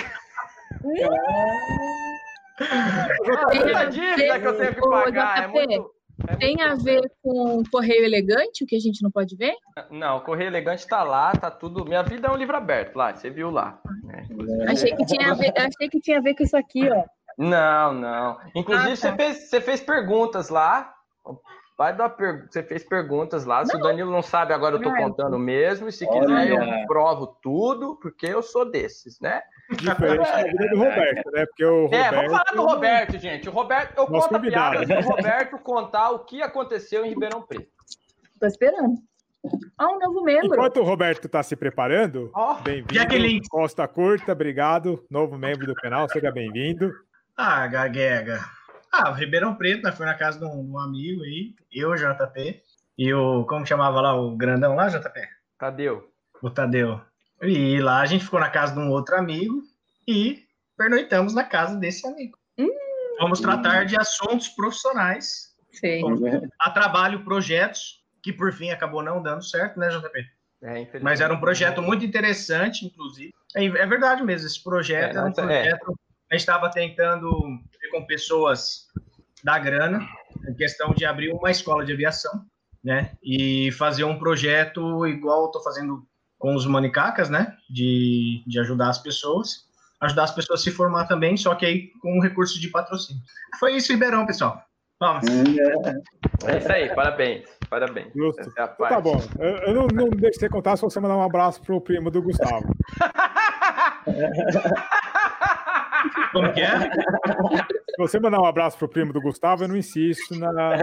Speaker 4: Tem
Speaker 2: muita
Speaker 4: a
Speaker 2: dívida que eu tenho que pagar. É muito. é
Speaker 4: Tem
Speaker 2: muito-
Speaker 4: a ver com correio elegante, o que a gente não pode ver?
Speaker 2: Não, o Correio Elegante tá lá, tá tudo. Minha vida é um livro aberto lá, você viu lá. né?
Speaker 4: Achei que tinha a ver, achei que tinha a ver com isso aqui, ó.
Speaker 2: Não, não. Inclusive,
Speaker 4: Ah,
Speaker 2: você,
Speaker 4: tá.
Speaker 2: fez, você fez perguntas lá. Vai dar per... Você fez perguntas lá. Se o Danilo não sabe, agora eu tô
Speaker 4: Não.
Speaker 2: contando mesmo. E se
Speaker 3: Olha.
Speaker 2: quiser, eu provo tudo, porque eu sou desses, né?
Speaker 1: Diferente da vida do Roberto, né? Porque o
Speaker 2: É,
Speaker 1: Roberto.
Speaker 2: vamos falar do Roberto, gente. O Roberto, eu
Speaker 1: Nosso
Speaker 2: conto a piada
Speaker 1: convidado.
Speaker 2: do Roberto contar o que aconteceu em Ribeirão Preto.
Speaker 4: Tô esperando. Ó, um novo membro.
Speaker 1: Enquanto o Roberto está se preparando,
Speaker 2: Ó,
Speaker 1: bem-vindo. Costa Curta, obrigado. Novo membro do canal, seja bem-vindo.
Speaker 5: Ah, gaguega. Ah, o Ribeirão Preto, nós fomos na casa de um, de um amigo aí, eu, JP, e o, como chamava lá, o grandão lá, JP?
Speaker 2: cadê o?
Speaker 5: O Tadeu. E lá a gente ficou na casa de um outro amigo e pernoitamos na casa desse amigo.
Speaker 4: Hum.
Speaker 5: Vamos tratar de assuntos profissionais,
Speaker 4: Sei.
Speaker 5: a trabalho, projetos, que por fim acabou não dando certo, né, JP?
Speaker 2: É, infelizmente.
Speaker 5: Mas era um projeto muito interessante, inclusive. É, é verdade mesmo, esse projeto
Speaker 2: É,
Speaker 5: era um
Speaker 2: nossa, é.
Speaker 5: projeto. A gente estava tentando ver com pessoas da grana, em questão de abrir uma escola de aviação, né? E fazer um projeto igual eu estou fazendo com os manicacas, né? De, de ajudar as pessoas, ajudar as pessoas a se formar também, só que aí com recurso de patrocínio. Foi isso, Ribeirão, pessoal. Vamos.
Speaker 2: É isso aí, parabéns. Parabéns. É a
Speaker 1: Então
Speaker 2: parte.
Speaker 1: tá bom. Eu, eu não, não deixo você contar se você mandar um abraço pro primo do Gustavo.
Speaker 5: Como que é?
Speaker 1: Se você mandar um abraço pro primo do Gustavo, eu não insisto na.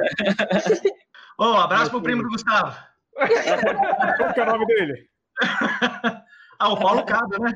Speaker 5: Ô, abraço pro primo do Gustavo.
Speaker 1: Qual que é o nome dele?
Speaker 5: Ah, o Paulo Cado, né?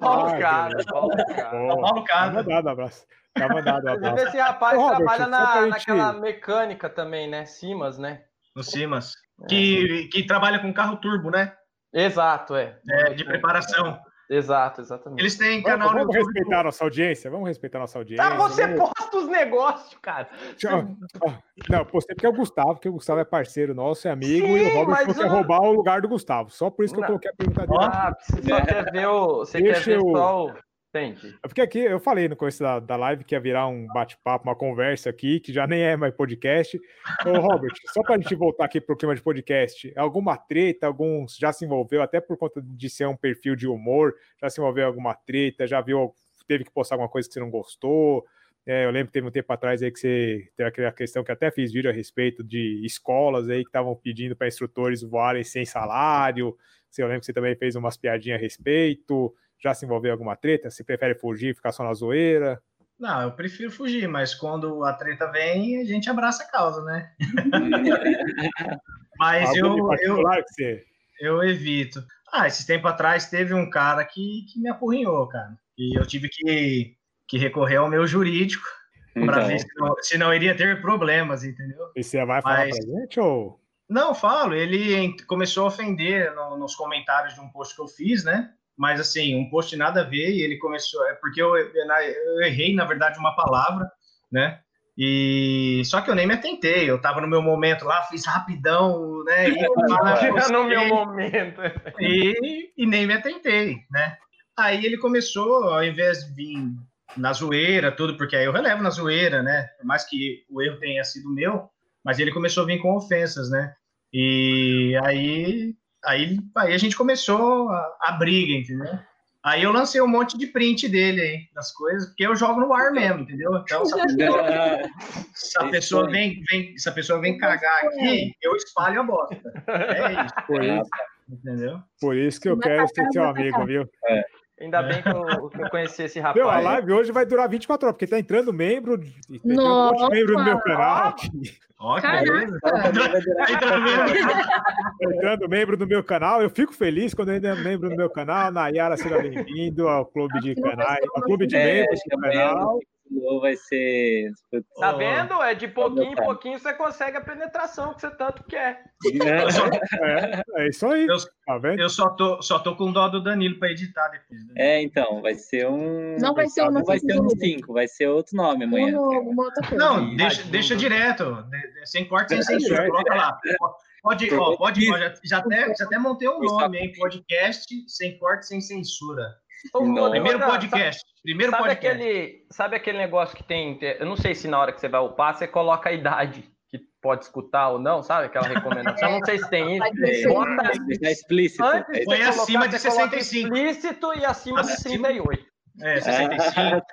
Speaker 2: Paulo
Speaker 1: Ah,
Speaker 2: Cara,
Speaker 1: beleza.
Speaker 2: Paulo Cara.
Speaker 5: O. Paulo
Speaker 1: Tá
Speaker 5: Cado.
Speaker 1: mandado um abraço. Tá mandado um abraço.
Speaker 2: esse rapaz
Speaker 1: Ô, Robert,
Speaker 2: trabalha na,
Speaker 1: gente-
Speaker 2: naquela mecânica também, né? Simas, né?
Speaker 5: No Simas. Que, que trabalha com carro turbo, né?
Speaker 2: Exato, é.
Speaker 5: É, de preparação.
Speaker 2: Exato, exatamente.
Speaker 5: Eles têm
Speaker 1: Vamos,
Speaker 5: canal no
Speaker 1: vamos
Speaker 5: YouTube.
Speaker 1: respeitar a nossa audiência? Vamos respeitar a nossa audiência.
Speaker 2: Ah, você
Speaker 1: vamos-
Speaker 2: posta os negócios, cara.
Speaker 1: Tchau. Ó, Não, postei porque é o Gustavo, porque o Gustavo é parceiro nosso, é amigo, e o
Speaker 2: Sim,
Speaker 1: Robert falou que
Speaker 2: eu-
Speaker 1: roubar o lugar do Gustavo. Só por isso que
Speaker 2: Não.
Speaker 1: eu coloquei a pergunta dele.
Speaker 2: Ah, você só quer ver o. Você
Speaker 1: Deixa
Speaker 2: quer ver
Speaker 1: eu-
Speaker 2: só o. Entendi.
Speaker 1: É porque aqui eu falei no começo da, da live que ia virar um bate-papo, uma conversa aqui, que já nem é mais podcast. Ô, Robert, só pra gente voltar aqui pro clima de podcast, alguma treta, alguns já se envolveu, até por conta de ser um perfil de humor, já se envolveu alguma treta, já viu, teve que postar alguma coisa que você não gostou. É, eu lembro que teve um tempo atrás aí que você teve aquela questão que até fiz vídeo a respeito de escolas aí que estavam pedindo para instrutores voarem sem salário. Eu lembro que você também fez umas piadinhas a respeito. Já se envolveu em alguma treta? Se prefere fugir, ficar só na zoeira?
Speaker 5: Não, eu prefiro fugir, mas quando a treta vem, a gente abraça a causa, né? Mas eu, eu,
Speaker 1: você.
Speaker 5: eu evito. Ah, esses tempos atrás teve um cara que, que me apurrinhou, cara. E eu tive que, que recorrer ao meu jurídico para
Speaker 3: Então,
Speaker 5: ver se não, se não iria ter problemas, entendeu?
Speaker 1: E você vai falar
Speaker 5: Mas-
Speaker 1: pra gente ou.
Speaker 5: Não, falo. Ele começou a ofender no- nos comentários de um post que eu fiz, né? Mas assim, um post nada a ver e ele começou. É porque eu, eu errei, na verdade, uma palavra, né? E só que eu nem me atentei. Eu tava no meu momento lá, fiz rapidão, né? E,
Speaker 2: no meu momento.
Speaker 5: e, e nem me atentei, né? Aí ele começou, ao invés de vir na zoeira, tudo, porque aí eu relevo na zoeira, né? Por mais que o erro tenha sido meu, mas ele começou a vir com ofensas, né? E aí, aí, aí a gente começou a, a briga, entendeu? Aí eu lancei um monte de print dele aí, das coisas, porque eu jogo no ar mesmo, entendeu? Então, se a pessoa, se a pessoa vem, vem, se a pessoa vem cagar aqui, eu espalho a bosta. É isso.
Speaker 1: Por isso,
Speaker 5: Entendeu?
Speaker 1: por isso que eu quero ser seu amigo, viu?
Speaker 2: Ainda bem que eu, que eu conheci esse rapaz.
Speaker 1: Meu, a live hoje vai durar 24 horas, porque tá entrando membro, tá entrando um monte de membro no meu
Speaker 4: Nossa!
Speaker 1: canal. aqui.
Speaker 5: Ó, que
Speaker 4: Caraca!
Speaker 5: beleza. Tá entrando mesmo.
Speaker 1: Tá entrando membro do meu canal. Eu fico feliz quando entra membro do meu canal. Nayara, seja bem-vindo ao clube de canais, ao clube de
Speaker 3: É,
Speaker 1: membros do canal.
Speaker 3: Ou vai ser.
Speaker 2: Tá vendo? É de pouquinho em pouquinho você consegue a penetração que você tanto quer.
Speaker 1: É, é isso aí.
Speaker 5: Eu-
Speaker 1: Tá vendo?
Speaker 5: Eu só tô, só tô com dó do Danilo pra editar depois. né?
Speaker 3: É, então, vai ser um.
Speaker 4: Não vai ser um
Speaker 3: Não vai ser um
Speaker 4: Notícias
Speaker 3: 5, vai ser outro nome amanhã.
Speaker 4: Uma, uma outra coisa.
Speaker 5: Não, deixa, deixa direto. de- de- Sem corte, sem censura. Coloca lá. Pode, ó, pode, ó, já, já até, já até montei um nome, hein? Podcast sem corte, sem censura.
Speaker 2: Ô,
Speaker 5: Primeiro podcast. Primeiro
Speaker 2: Sabe
Speaker 5: podcast.
Speaker 2: aquele, sabe aquele negócio que tem. Eu não sei se na hora que você vai upar, você coloca a idade que pode escutar ou não, sabe? Aquela recomendação. Eu não sei se tem isso.
Speaker 4: Ter
Speaker 2: Bota
Speaker 3: Deixar explícito.
Speaker 2: antes de
Speaker 3: É
Speaker 2: você
Speaker 5: acima
Speaker 2: colocar,
Speaker 5: de
Speaker 2: você coloca
Speaker 5: 65.
Speaker 2: Explícito e acima de
Speaker 5: Acima-
Speaker 2: 38.
Speaker 5: É, 65.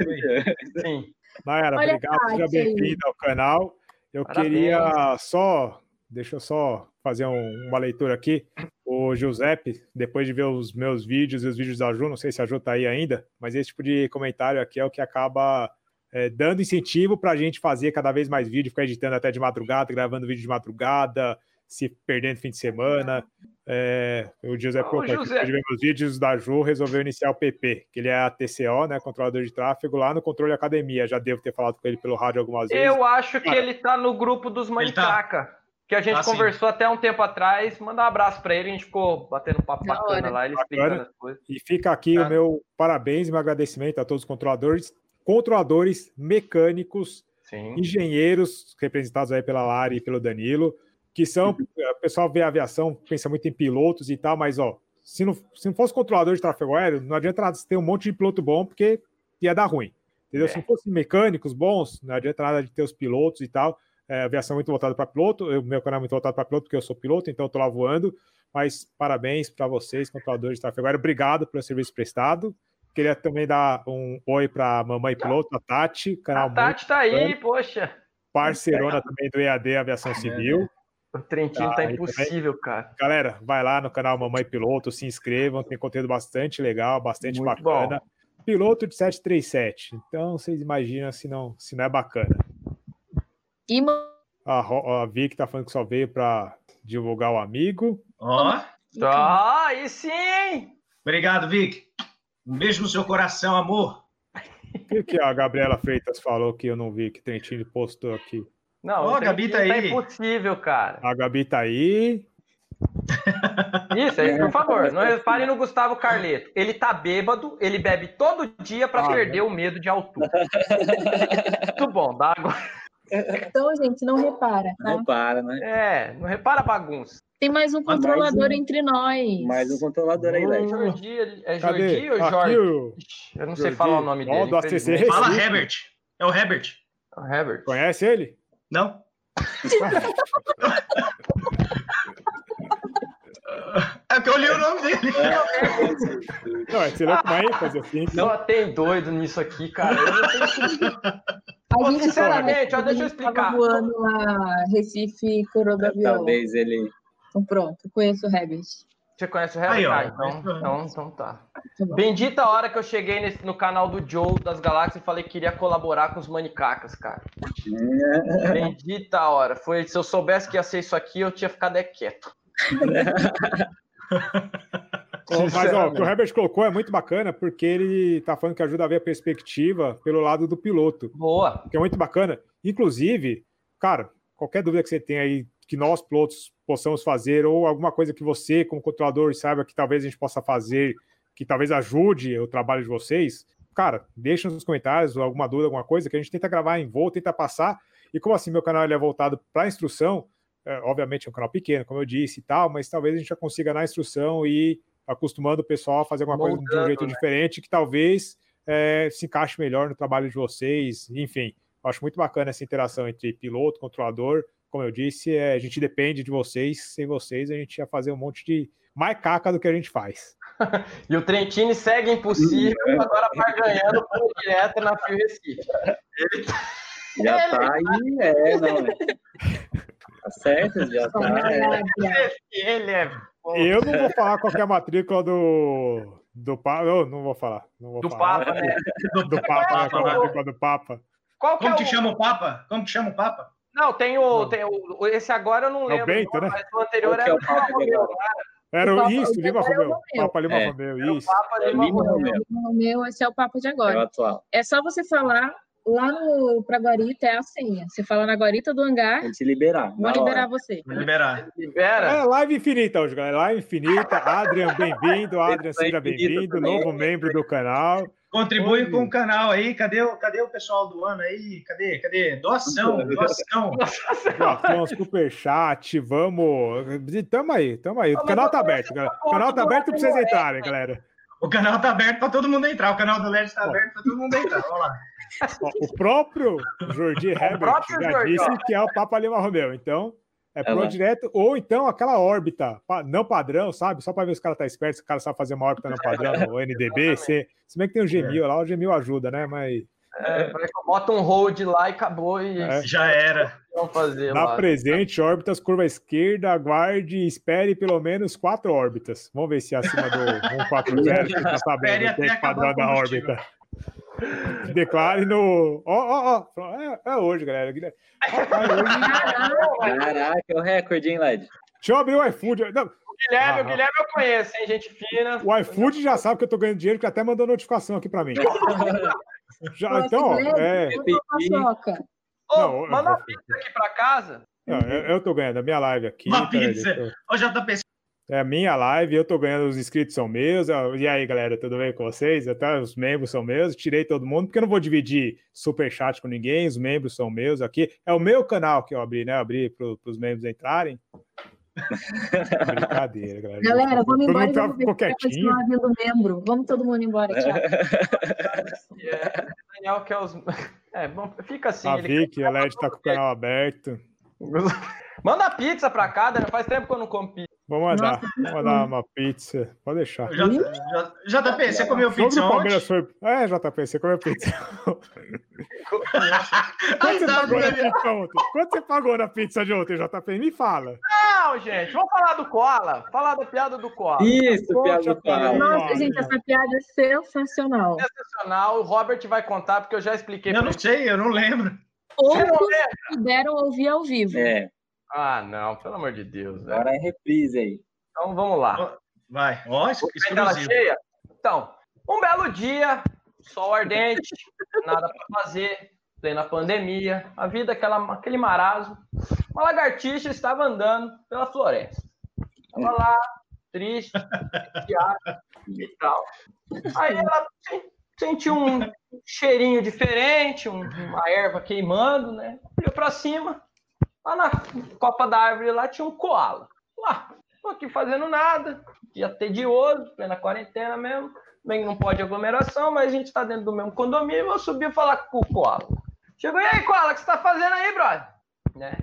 Speaker 2: Sim.
Speaker 1: Nayara,
Speaker 4: Olha
Speaker 1: obrigado. Seja bem-vindo ao canal. Eu
Speaker 2: Parabéns.
Speaker 1: queria só. Deixa eu só fazer um- uma leitura aqui. O Giuseppe, depois de ver os meus vídeos e os vídeos da Ju, não sei se a Ju tá aí ainda, mas esse tipo de comentário aqui é o que acaba é, dando incentivo para a gente fazer cada vez mais vídeo, ficar editando até de madrugada, gravando vídeo de madrugada, se perdendo fim de semana. É, o Giuseppe colocou aqui,
Speaker 2: José.
Speaker 1: depois de ver meus vídeos da Ju, resolveu iniciar o PP, que ele é a TCO, né, controlador de tráfego, lá no controle academia. Já devo ter falado com ele pelo rádio algumas vezes.
Speaker 2: Eu acho que
Speaker 1: Cara.
Speaker 2: ele tá no grupo dos
Speaker 5: Ele
Speaker 2: Manicaca. Que a gente
Speaker 5: sim.
Speaker 2: conversou até um tempo atrás. Manda um abraço pra ele, a gente ficou batendo um papo
Speaker 4: Da
Speaker 2: bacana
Speaker 4: hora.
Speaker 2: lá, ele explicando as coisas.
Speaker 1: E fica aqui
Speaker 5: Tá.
Speaker 1: o meu parabéns e meu agradecimento a todos os controladores, controladores, mecânicos,
Speaker 2: Sim.
Speaker 1: engenheiros, representados aí pela Lari e pelo Danilo, que são, o pessoal vê a aviação, pensa muito em pilotos e tal, mas ó, se não, se não fosse controlador de tráfego aéreo, não adianta nada ter um monte de piloto bom, porque ia dar ruim. Entendeu?
Speaker 2: É.
Speaker 1: Se não fosse mecânicos bons, não adianta nada de ter os pilotos e tal. É, aviação é muito voltada para piloto, o meu canal é muito voltado para piloto, porque eu sou piloto, então tô lá voando. Mas parabéns para vocês, controladores de tráfego aéreo. Obrigado pelo serviço prestado. Queria também dar um oi para a mamãe piloto, a Tati, canal
Speaker 2: A Tati tá aí, poxa.
Speaker 1: parceirona também do EAD Aviação Civil.
Speaker 2: O Trentinho
Speaker 1: Tá,
Speaker 2: tá impossível, cara.
Speaker 1: Galera, vai lá no canal Mamãe Piloto, se inscrevam, tem conteúdo bastante legal, bastante
Speaker 2: Muito
Speaker 1: bacana. Piloto de 737. Então, vocês imaginam se não, se não é bacana.
Speaker 4: E
Speaker 1: A, a Vic tá falando que só veio para divulgar o amigo.
Speaker 5: Ó,
Speaker 2: Ah, aí sim!
Speaker 5: obrigado, Vic. Um beijo no seu coração, amor.
Speaker 1: O que, que a Gabriela Freitas falou que eu não vi, que Trentino postou aqui?
Speaker 2: Não,
Speaker 5: Ó,
Speaker 2: o
Speaker 5: a Gabi tá
Speaker 2: tá
Speaker 5: aí.
Speaker 2: impossível, cara.
Speaker 1: A Gabi tá aí.
Speaker 2: Isso, aí, por favor, não repare no Gustavo Carleto. Ele tá bêbado, ele bebe todo dia pra
Speaker 1: Ah,
Speaker 2: perder o medo de altura. Muito bom, dá água.
Speaker 4: Então, gente, não repara, tá?
Speaker 3: Não para, né?
Speaker 2: É, não repara a bagunça.
Speaker 4: Tem mais um
Speaker 3: mais
Speaker 4: controlador
Speaker 3: um.
Speaker 4: entre nós.
Speaker 3: Mais um controlador aí, velho.
Speaker 2: Jordi, é? Jordi ou
Speaker 1: Aqui
Speaker 2: Jorge? Eu não sei
Speaker 1: Jordi.
Speaker 2: falar o nome
Speaker 1: Ó,
Speaker 2: dele.
Speaker 1: do ACC.
Speaker 5: Fala. Herbert. É o Herbert.
Speaker 2: O Herbert.
Speaker 1: Conhece ele?
Speaker 5: Não? É que eu li o nome dele.
Speaker 1: Não, é você louco uma ênfase assim.
Speaker 2: Só tem doido nisso aqui, cara. Eu não sei se-
Speaker 4: A
Speaker 2: Ô,
Speaker 4: gente
Speaker 2: sinceramente, ó, deixa eu
Speaker 4: gente tava
Speaker 2: explicar.
Speaker 4: voando lá, Recife, Coroavião.
Speaker 3: Talvez ele.
Speaker 4: Então, pronto, conheço o Herbert.
Speaker 2: Você conhece o?
Speaker 5: Aí, ó.
Speaker 2: Ah, então, então, então tá.
Speaker 4: Tá.
Speaker 2: Bendita a hora que eu cheguei nesse- no canal do Joe das Galáxias e falei que queria colaborar com os manicacas, cara. Bendita a hora. Foi, se eu soubesse que ia ser isso aqui, eu tinha ficado é quieto.
Speaker 1: Mas ó, o que o Herbert colocou é muito bacana, porque ele tá falando que ajuda a ver a perspectiva pelo lado do piloto,
Speaker 2: Boa.
Speaker 1: que é muito bacana. Inclusive, cara, qualquer dúvida que você tenha aí, que nós pilotos possamos fazer, ou alguma coisa que você, como controlador, saiba que talvez a gente possa fazer, que talvez ajude o trabalho de vocês, cara, deixa nos comentários alguma dúvida, alguma coisa, que a gente tenta gravar em voo, tenta passar. E como assim, meu canal ele é voltado para instrução, é, obviamente é um canal pequeno, como eu disse e tal, mas talvez a gente já consiga na instrução ir acostumando o pessoal a fazer alguma coisa de um jeito
Speaker 2: né?
Speaker 1: diferente que talvez é, se encaixe melhor no trabalho de vocês. Enfim, eu acho muito bacana essa interação entre piloto, controlador. Como eu disse, é, a gente depende de vocês. Sem vocês, a gente ia fazer um monte de mais caca do que a gente faz.
Speaker 2: e o Trentini segue impossível, agora vai ganhando por direto na Fio Recife.
Speaker 3: Ele... Já ele... tá aí, é, não. Tá certo, já tá. É.
Speaker 2: Ele é.
Speaker 1: Eu não vou falar qual é a matrícula do. Do Papa. Eu não vou falar. Não vou
Speaker 2: do
Speaker 1: falar.
Speaker 2: Papa, né?
Speaker 1: Do, do Papa, né? Qual é a matrícula do Papa?
Speaker 5: Qual que Como é te o... chama o Papa? Como te chama o Papa?
Speaker 2: Não, tem o, tem o. Esse agora eu não lembro.
Speaker 1: É o Bento, né?
Speaker 2: Mas o anterior era o Papa Romeu.
Speaker 1: Era o isso, Lima Romeu. Papa Lima
Speaker 3: é.
Speaker 1: Romeu, isso.
Speaker 2: Papa Lima.
Speaker 4: Romeu, esse é o Papa de agora.
Speaker 3: É o atual.
Speaker 4: É só você falar lá no pra Guarita é a senha. Você fala na Guarita do hangar.
Speaker 3: Vou te liberar.
Speaker 4: Vou liberar você.
Speaker 5: Vou liberar.
Speaker 2: Libera.
Speaker 1: É live infinita hoje, galera. Live infinita. Adrian, bem-vindo. Adrian, seja bem-vindo. Novo membro do canal.
Speaker 5: Contribui Oi. com o canal aí. Cadê o, cadê o pessoal do ano aí? Cadê? Cadê? Doação, doação.
Speaker 1: Doação, superchat, vamos. Tamo aí, tamo aí. O canal tá aberto, galera. O canal tá aberto pra vocês entrarem, galera.
Speaker 5: O canal tá aberto para todo mundo entrar. O canal do LED tá aberto para todo mundo entrar. Vamos lá.
Speaker 1: O próprio Jordi Herbert já Jordi, disse ó. que é o Papa Lima Romeu. Então, é pro é direto, ou então aquela órbita não padrão, sabe? Só para ver se o cara tá esperto, se o cara sabe fazer uma órbita não padrão, o NDB, se, se bem que tem o Gmil é. lá, o Gmil ajuda, né? Mas.
Speaker 2: É, bota um hold lá e acabou e
Speaker 5: é. já era.
Speaker 2: Fazer lá.
Speaker 1: presente, órbitas, curva esquerda, aguarde e espere pelo menos quatro órbitas. Vamos ver se é acima do 140 que tá sabendo o tempo padrão da órbita. Declare no. Ó, ó, ó. É, é hoje, galera.
Speaker 3: Caraca, é o recorde, hein, Led?
Speaker 1: Deixa eu abrir o iFood. Não.
Speaker 2: O Guilherme, ah, o Guilherme eu conheço, hein, gente fina.
Speaker 1: O iFood já sabe que eu tô ganhando dinheiro, que até mandou notificação aqui pra mim. já,
Speaker 4: Nossa,
Speaker 1: então, ó, é.
Speaker 2: Ô, Não, manda uma pizza aqui pra casa.
Speaker 1: Não, eu, eu tô ganhando a minha live aqui.
Speaker 5: Uma pizza. Tô... Ô, JP,
Speaker 1: é a minha live, eu tô ganhando, os inscritos são meus. E aí, galera, tudo bem com vocês? Até os membros são meus, tirei todo mundo, porque eu não vou dividir super chat com ninguém, os membros são meus aqui. É o meu canal que eu abri, né? Eu abri para os membros entrarem. Brincadeira, galera.
Speaker 4: Galera, vamos embora. Todo
Speaker 1: mundo ficou quietinho.
Speaker 4: membro. Vamos todo mundo embora, tchau.
Speaker 2: yeah. Daniel quer os. É, bom, fica assim.
Speaker 1: A Vicky, a LED tá com o canal aberto.
Speaker 2: Manda pizza pra cá, Daniel. Faz tempo que eu não como pizza.
Speaker 1: Vou mandar, vou mandar uma pizza. Pode deixar.
Speaker 5: J, JP, você comeu pizza ontem?
Speaker 1: Foi... É, JP, você comeu pizza. Quanto você pagou na pizza ontem? Quanto você pagou na pizza de ontem, JP? Me fala.
Speaker 2: Não, gente, vamos falar do Koala. Falar da piada do Koala.
Speaker 3: Isso, Poxa, piada do Koala.
Speaker 4: Nossa, gente, essa piada é sensacional.
Speaker 2: Sensacional. O Robert vai contar, porque eu já expliquei.
Speaker 5: Eu não sei, eu não lembro.
Speaker 4: Ou puderam ouvir ao vivo.
Speaker 3: É.
Speaker 2: Ah, não, pelo amor de Deus.
Speaker 3: Né? Agora é reprise aí.
Speaker 2: Então vamos lá.
Speaker 5: Vai, ó,
Speaker 2: exclusivo. cheia. Então, um belo dia, sol ardente, nada para fazer, plena pandemia, a vida aquela, aquele marasmo. Uma lagartixa estava andando pela floresta. Estava lá, triste, e tal. Aí ela sentiu um cheirinho diferente, uma erva queimando, né? Olhou para cima, Lá na copa da árvore lá tinha um koala. Lá, tô aqui fazendo nada, dia tedioso, plena quarentena mesmo. Bem, não pode aglomeração, mas a gente tá dentro do mesmo condomínio. Eu subi falar com o koala. Chegou, e aí, koala, o que você tá fazendo aí, brother? Né?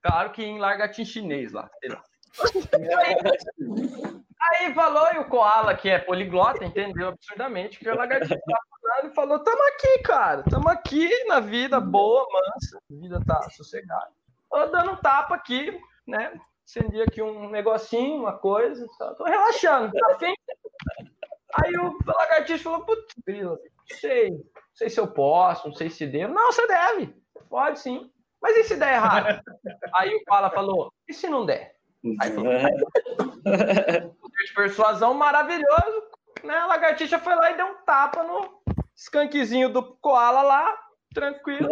Speaker 2: Claro que em largatim chinês lá. Aí, aí falou, e o Koala, que é poliglota, entendeu absurdamente que o lagartixa e falou: Tamo aqui, cara, tamo aqui na vida boa, mansa, a vida tá sossegada dando um tapa aqui, né? Acendi aqui um negocinho, uma coisa, tá? tô relaxando, tá afim? Aí o lagartixa falou, putz, não sei, não sei se eu posso, não sei se devo. Não, você deve, pode sim. Mas e se der errado? Aí o Pala falou, e se não der? Aí falou, poder de persuasão maravilhoso, né? A lagartixa foi lá e deu um tapa no escanquezinho do koala lá, tranquilo.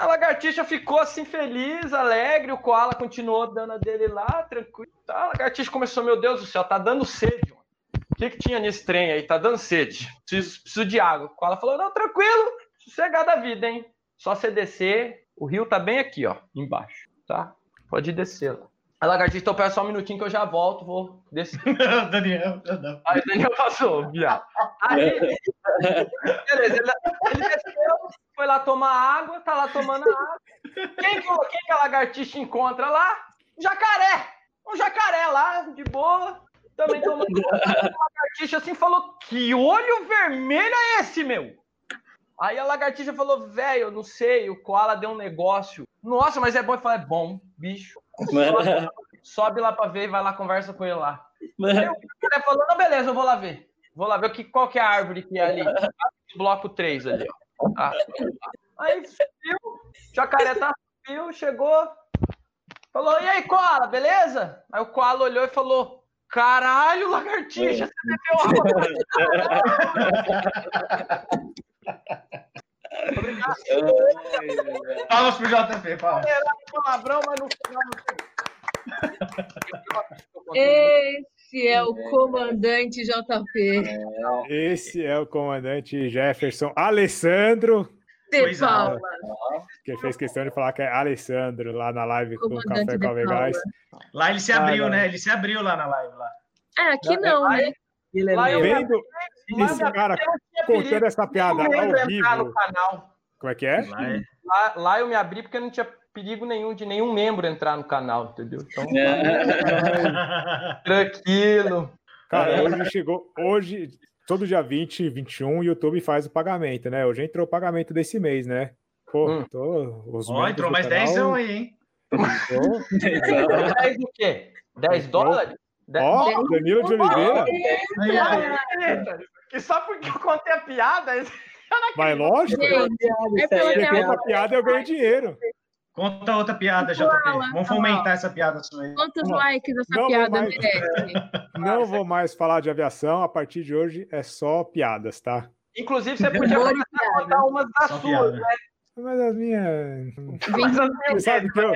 Speaker 2: A lagartixa ficou assim feliz, alegre, o koala continuou dando a dele lá, tranquilo. Tá? A lagartixa começou, meu Deus do céu, tá dando sede. Mano. O que, que tinha nesse trem aí? Tá dando sede. Preciso, preciso de água. O koala falou, não, tranquilo, sossegado a vida, hein? Só você descer, o rio tá bem aqui, ó, embaixo, tá? Pode descer lá. A lagartixa, então pera só um minutinho que eu já volto, vou descer.
Speaker 5: Daniel, não.
Speaker 2: Aí o Daniel passou, viado. Aí, beleza, ele, ele desceu, foi lá tomar água, tá lá tomando água. Quem que, quem que a lagartixa encontra lá? Um jacaré! Um jacaré lá, de boa. Também tomando uma lagartixa assim falou: Que olho vermelho é esse, meu? Aí a lagartixa falou: Velho, eu não sei, o koala deu um negócio. Nossa, mas é bom. Eu falei: É bom, bicho. Sobe, sobe lá pra ver e vai lá, conversa com ele lá. Aí o cara falou: Não, beleza, eu vou lá ver. Vou lá ver o que, qual que é a árvore que é ali. Bloco 3 ali, ó. Ah. Aí subiu, jacaré tá subiu, chegou, falou: E aí, koala, beleza? Aí o koala olhou e falou: Caralho, lagartixa, você bebeu água.
Speaker 5: Palmas pro JP, palmas.
Speaker 2: palavrão, mas no final não
Speaker 4: Esse é o comandante JP.
Speaker 1: Esse é o comandante Jefferson Alessandro.
Speaker 4: De
Speaker 5: Pois é.
Speaker 4: Paula.
Speaker 1: Que fez questão de falar que é Alessandro lá na live com o Café com.
Speaker 4: Paula.
Speaker 5: Lá ele se abriu,
Speaker 1: Ah,
Speaker 5: né? Ele se abriu lá na live. Lá.
Speaker 4: É, aqui não, né?
Speaker 3: Ele é
Speaker 2: Lá eu-
Speaker 1: Vendo esse cara contando essa piada
Speaker 2: Não
Speaker 1: ao vivo.
Speaker 2: canal.
Speaker 1: Como é que é?
Speaker 5: Lá é-
Speaker 2: Lá, lá eu me abri porque não tinha perigo nenhum de nenhum membro entrar no canal, entendeu? Então, tranquilo.
Speaker 1: Cara, hoje chegou. Hoje, todo dia 20, 21, o YouTube faz o pagamento, né? Hoje entrou o pagamento desse mês, né? Pô,
Speaker 2: Hum.
Speaker 1: tô, os
Speaker 5: Ó,
Speaker 1: membros
Speaker 5: entrou mais
Speaker 1: canal-
Speaker 5: 10 aí, hein?
Speaker 1: Tô-
Speaker 2: 10 o quê? 10 dólares?
Speaker 1: Ó, Danilo de Oliveira.
Speaker 2: Que só porque eu contei a piada.
Speaker 1: Mas lógico,
Speaker 4: Gente, é pela
Speaker 1: porque
Speaker 4: real.
Speaker 1: uma piada eu ganho dinheiro.
Speaker 5: Conta outra piada, JP. Vamos fomentar essa piada sua aí.
Speaker 4: Quantos likes essa
Speaker 1: não vou
Speaker 4: piada
Speaker 1: mais.
Speaker 4: merece?
Speaker 1: Não vou mais falar de aviação. A partir de hoje é só piadas, tá?
Speaker 2: Inclusive, você podia a contar umas das
Speaker 5: Só
Speaker 2: suas,
Speaker 5: piada.
Speaker 2: né?
Speaker 1: Mas as minhas.
Speaker 2: As
Speaker 1: Você sabe que eu.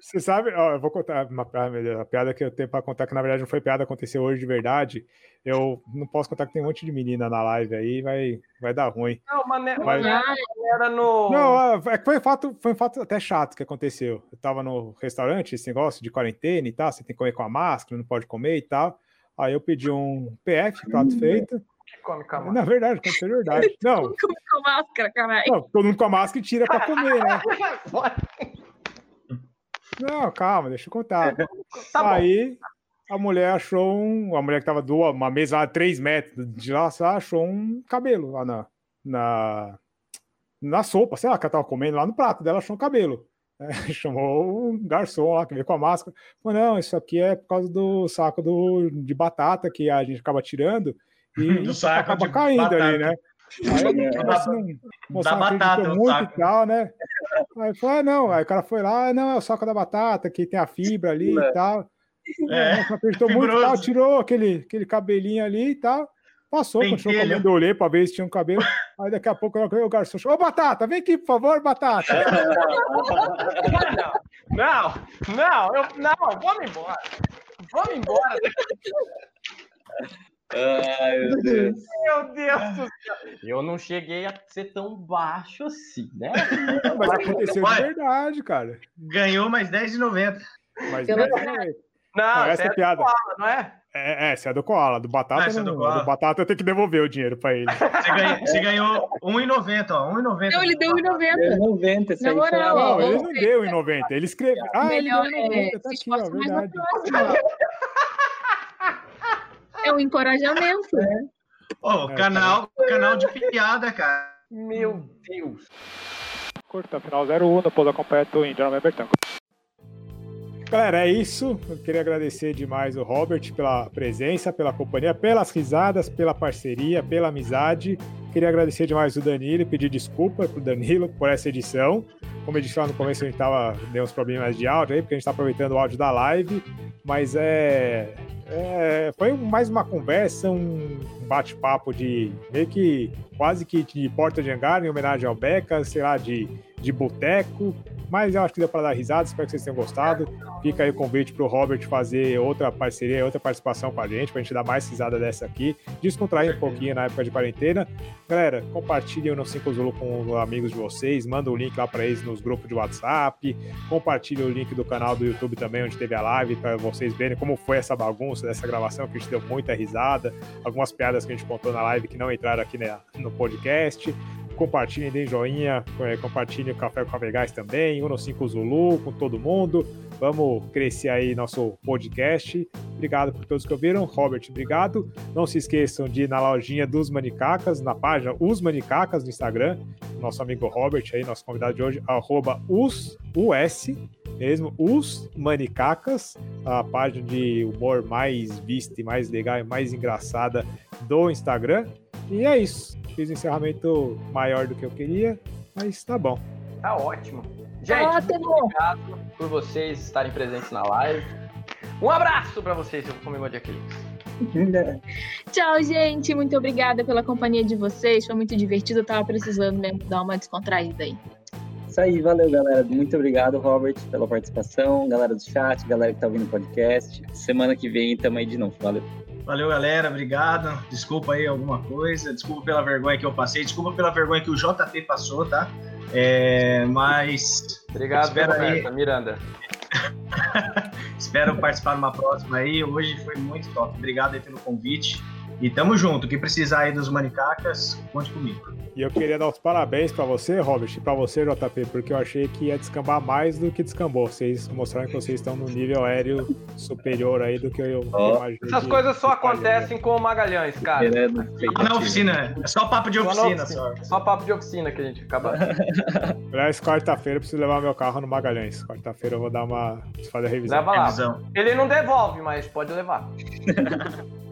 Speaker 1: Você sabe, ó, eu vou contar uma piada, a piada que eu tenho pra contar, que na verdade não foi piada, aconteceu hoje de verdade. Eu não posso contar que tem um monte de menina na live aí, vai, vai dar ruim.
Speaker 2: Não, mas
Speaker 1: Mas-
Speaker 2: mas era no.
Speaker 1: Não, é que foi um fato, foi um fato até chato que aconteceu. Eu tava no restaurante, esse negócio de quarentena e tal, você tem que comer com a máscara, não pode comer e tal. Aí eu pedi um PF, prato feito.
Speaker 2: Que come camarão.
Speaker 1: Na verdade, de verdade. Não,
Speaker 4: Como com máscara, caralho.
Speaker 1: não, todo mundo com a máscara e tira pra comer, né? Não, calma, deixa eu contar.
Speaker 2: Tá bom.
Speaker 1: Aí a mulher achou um. A mulher que tava do uma mesa a 3 metros de lá, só achou um cabelo lá na, na, na sopa, sei lá, que ela tava comendo lá no prato dela, achou um cabelo. É, chamou o garçom lá que veio com a máscara. Falou, não, isso aqui é por causa do saco do, de batata que a gente acaba tirando e
Speaker 5: Do saco
Speaker 1: acaba caindo
Speaker 5: batata.
Speaker 1: ali, né? Aí a
Speaker 5: Da-
Speaker 1: moça não, moça
Speaker 5: da
Speaker 1: não
Speaker 5: batata,
Speaker 1: muito
Speaker 5: saco.
Speaker 1: e tal, né? Aí falou, ah, não. Aí o cara foi lá, ah, não, é o saco da batata, que tem a fibra ali e tal.
Speaker 5: É,
Speaker 1: É, não acreditou muito e tal, tirou aquele, aquele cabelinho ali e tal. Passou, continuou
Speaker 5: Pentelho.
Speaker 1: comendo, eu olhei pra ver se tinha um cabelo. Aí daqui a pouco o garçom chamou, ô Batata, vem aqui, por favor, Batata.
Speaker 2: Não, não, eu, não, vamos embora. Vamos embora.
Speaker 3: Ai, meu Deus.
Speaker 2: Meu Deus do céu. Eu não cheguei a ser tão baixo assim, né?
Speaker 1: Mas aconteceu de verdade, cara.
Speaker 5: Ganhou mais 10,90.
Speaker 1: Mas
Speaker 4: Eu
Speaker 1: não,
Speaker 4: não-
Speaker 1: é-
Speaker 2: Não,
Speaker 1: essa é
Speaker 2: é
Speaker 1: piada.
Speaker 2: piada. não é?
Speaker 1: é, é, essa é do Koala, do Batata,
Speaker 5: Ah, essa é do
Speaker 1: não,
Speaker 5: Koala.
Speaker 1: do Batata eu tenho que devolver o dinheiro pra ele.
Speaker 5: Você ganhou, você ganhou 1,90, ó. 1,90.
Speaker 4: Não, ele deu 1,90.
Speaker 3: Deu 90, isso
Speaker 4: Na
Speaker 3: aí
Speaker 1: Não, ele não deu em 90, ele escreveu. Ah, ele deu
Speaker 4: Melhor
Speaker 1: em 90,
Speaker 4: é,
Speaker 1: tá aqui, ó,
Speaker 4: mais
Speaker 1: verdade.
Speaker 4: É um encorajamento, né?
Speaker 5: Ô,
Speaker 1: É,
Speaker 5: canal, canal de piada, cara.
Speaker 2: Meu Deus.
Speaker 1: Curta, final 01, no pouso completo em General Bertanco. Galera, é isso. Eu queria agradecer demais o Robert pela presença, pela companhia, pelas risadas, pela parceria, pela amizade. Queria agradecer demais o Danilo e pedir desculpa pro Danilo por essa edição. Como eu disse lá no começo, a gente tava deu uns problemas de áudio aí, porque a gente tá aproveitando o áudio da live, mas é, é foi mais uma conversa, um bate-papo de meio que quase que de porta de hangar em homenagem ao Beca, sei lá, de, de boteco. Mas eu acho que deu para dar risada, espero que vocês tenham gostado. Fica aí o convite para o Robert fazer outra parceria, outra participação com a gente, para a gente dar mais risada dessa aqui, descontrair um pouquinho na época de quarentena. Galera, compartilhem o No 5 Zulu com os amigos de vocês, manda o link lá para eles nos grupos de WhatsApp, compartilhem o link do canal do YouTube também, onde teve a live, para vocês verem como foi essa bagunça dessa gravação, que a gente deu muita risada, algumas piadas que a gente contou na live que não entraram aqui né, no podcast compartilhem, deem joinha, é, compartilhem o Café com a Vegais também, Uno 5 Zulu com todo mundo. Vamos crescer aí nosso podcast. Obrigado por todos que ouviram. Robert, obrigado. Não se esqueçam de ir na lojinha dos Manicacas, na página Os Manicacas no Instagram. Nosso amigo Robert aí, nosso convidado de hoje, arroba os, US, mesmo, os Manicacas, a página de humor mais vista e mais legal e mais engraçada do Instagram. E é isso. Fiz um encerramento maior do que eu queria, mas tá bom.
Speaker 2: Tá ótimo. Gente, ótimo. obrigado por vocês estarem presentes na live. Um abraço para vocês, eu vou comer meu dia
Speaker 4: Tchau, gente. Muito obrigada pela companhia de vocês. Foi muito divertido. Eu tava precisando mesmo dar uma descontraída aí.
Speaker 3: Isso aí, valeu, galera. Muito obrigado, Robert, pela participação. Galera do chat, galera que tá ouvindo o podcast. Semana que vem tamo aí de novo. Valeu.
Speaker 5: Valeu, galera. Obrigado. Desculpa aí alguma coisa. Desculpa pela vergonha que eu passei. Desculpa pela vergonha que o JP passou, tá? É, mas.
Speaker 2: Obrigado, Roberta, Miranda.
Speaker 5: Espero participar numa próxima aí. Hoje foi muito top. Obrigado aí pelo convite. E tamo junto. Quem precisar aí dos manicacas, conte comigo.
Speaker 1: E eu queria dar os parabéns para você, Robert, e para você, JP, porque eu achei que ia descambar mais do que descambou. Vocês mostraram que vocês estão no nível aéreo superior aí do que eu oh. imaginei.
Speaker 2: Essas coisas só acontecem com o Magalhães, cara.
Speaker 5: Só na oficina. É só papo de oficina, só.
Speaker 2: Só papo de oficina que a gente acaba.
Speaker 1: Aliás, quarta-feira eu preciso levar meu carro no Magalhães. Quarta-feira eu vou dar uma. fazer a revisão.
Speaker 2: Leva lá. Revisão. Ele não devolve, mas pode levar.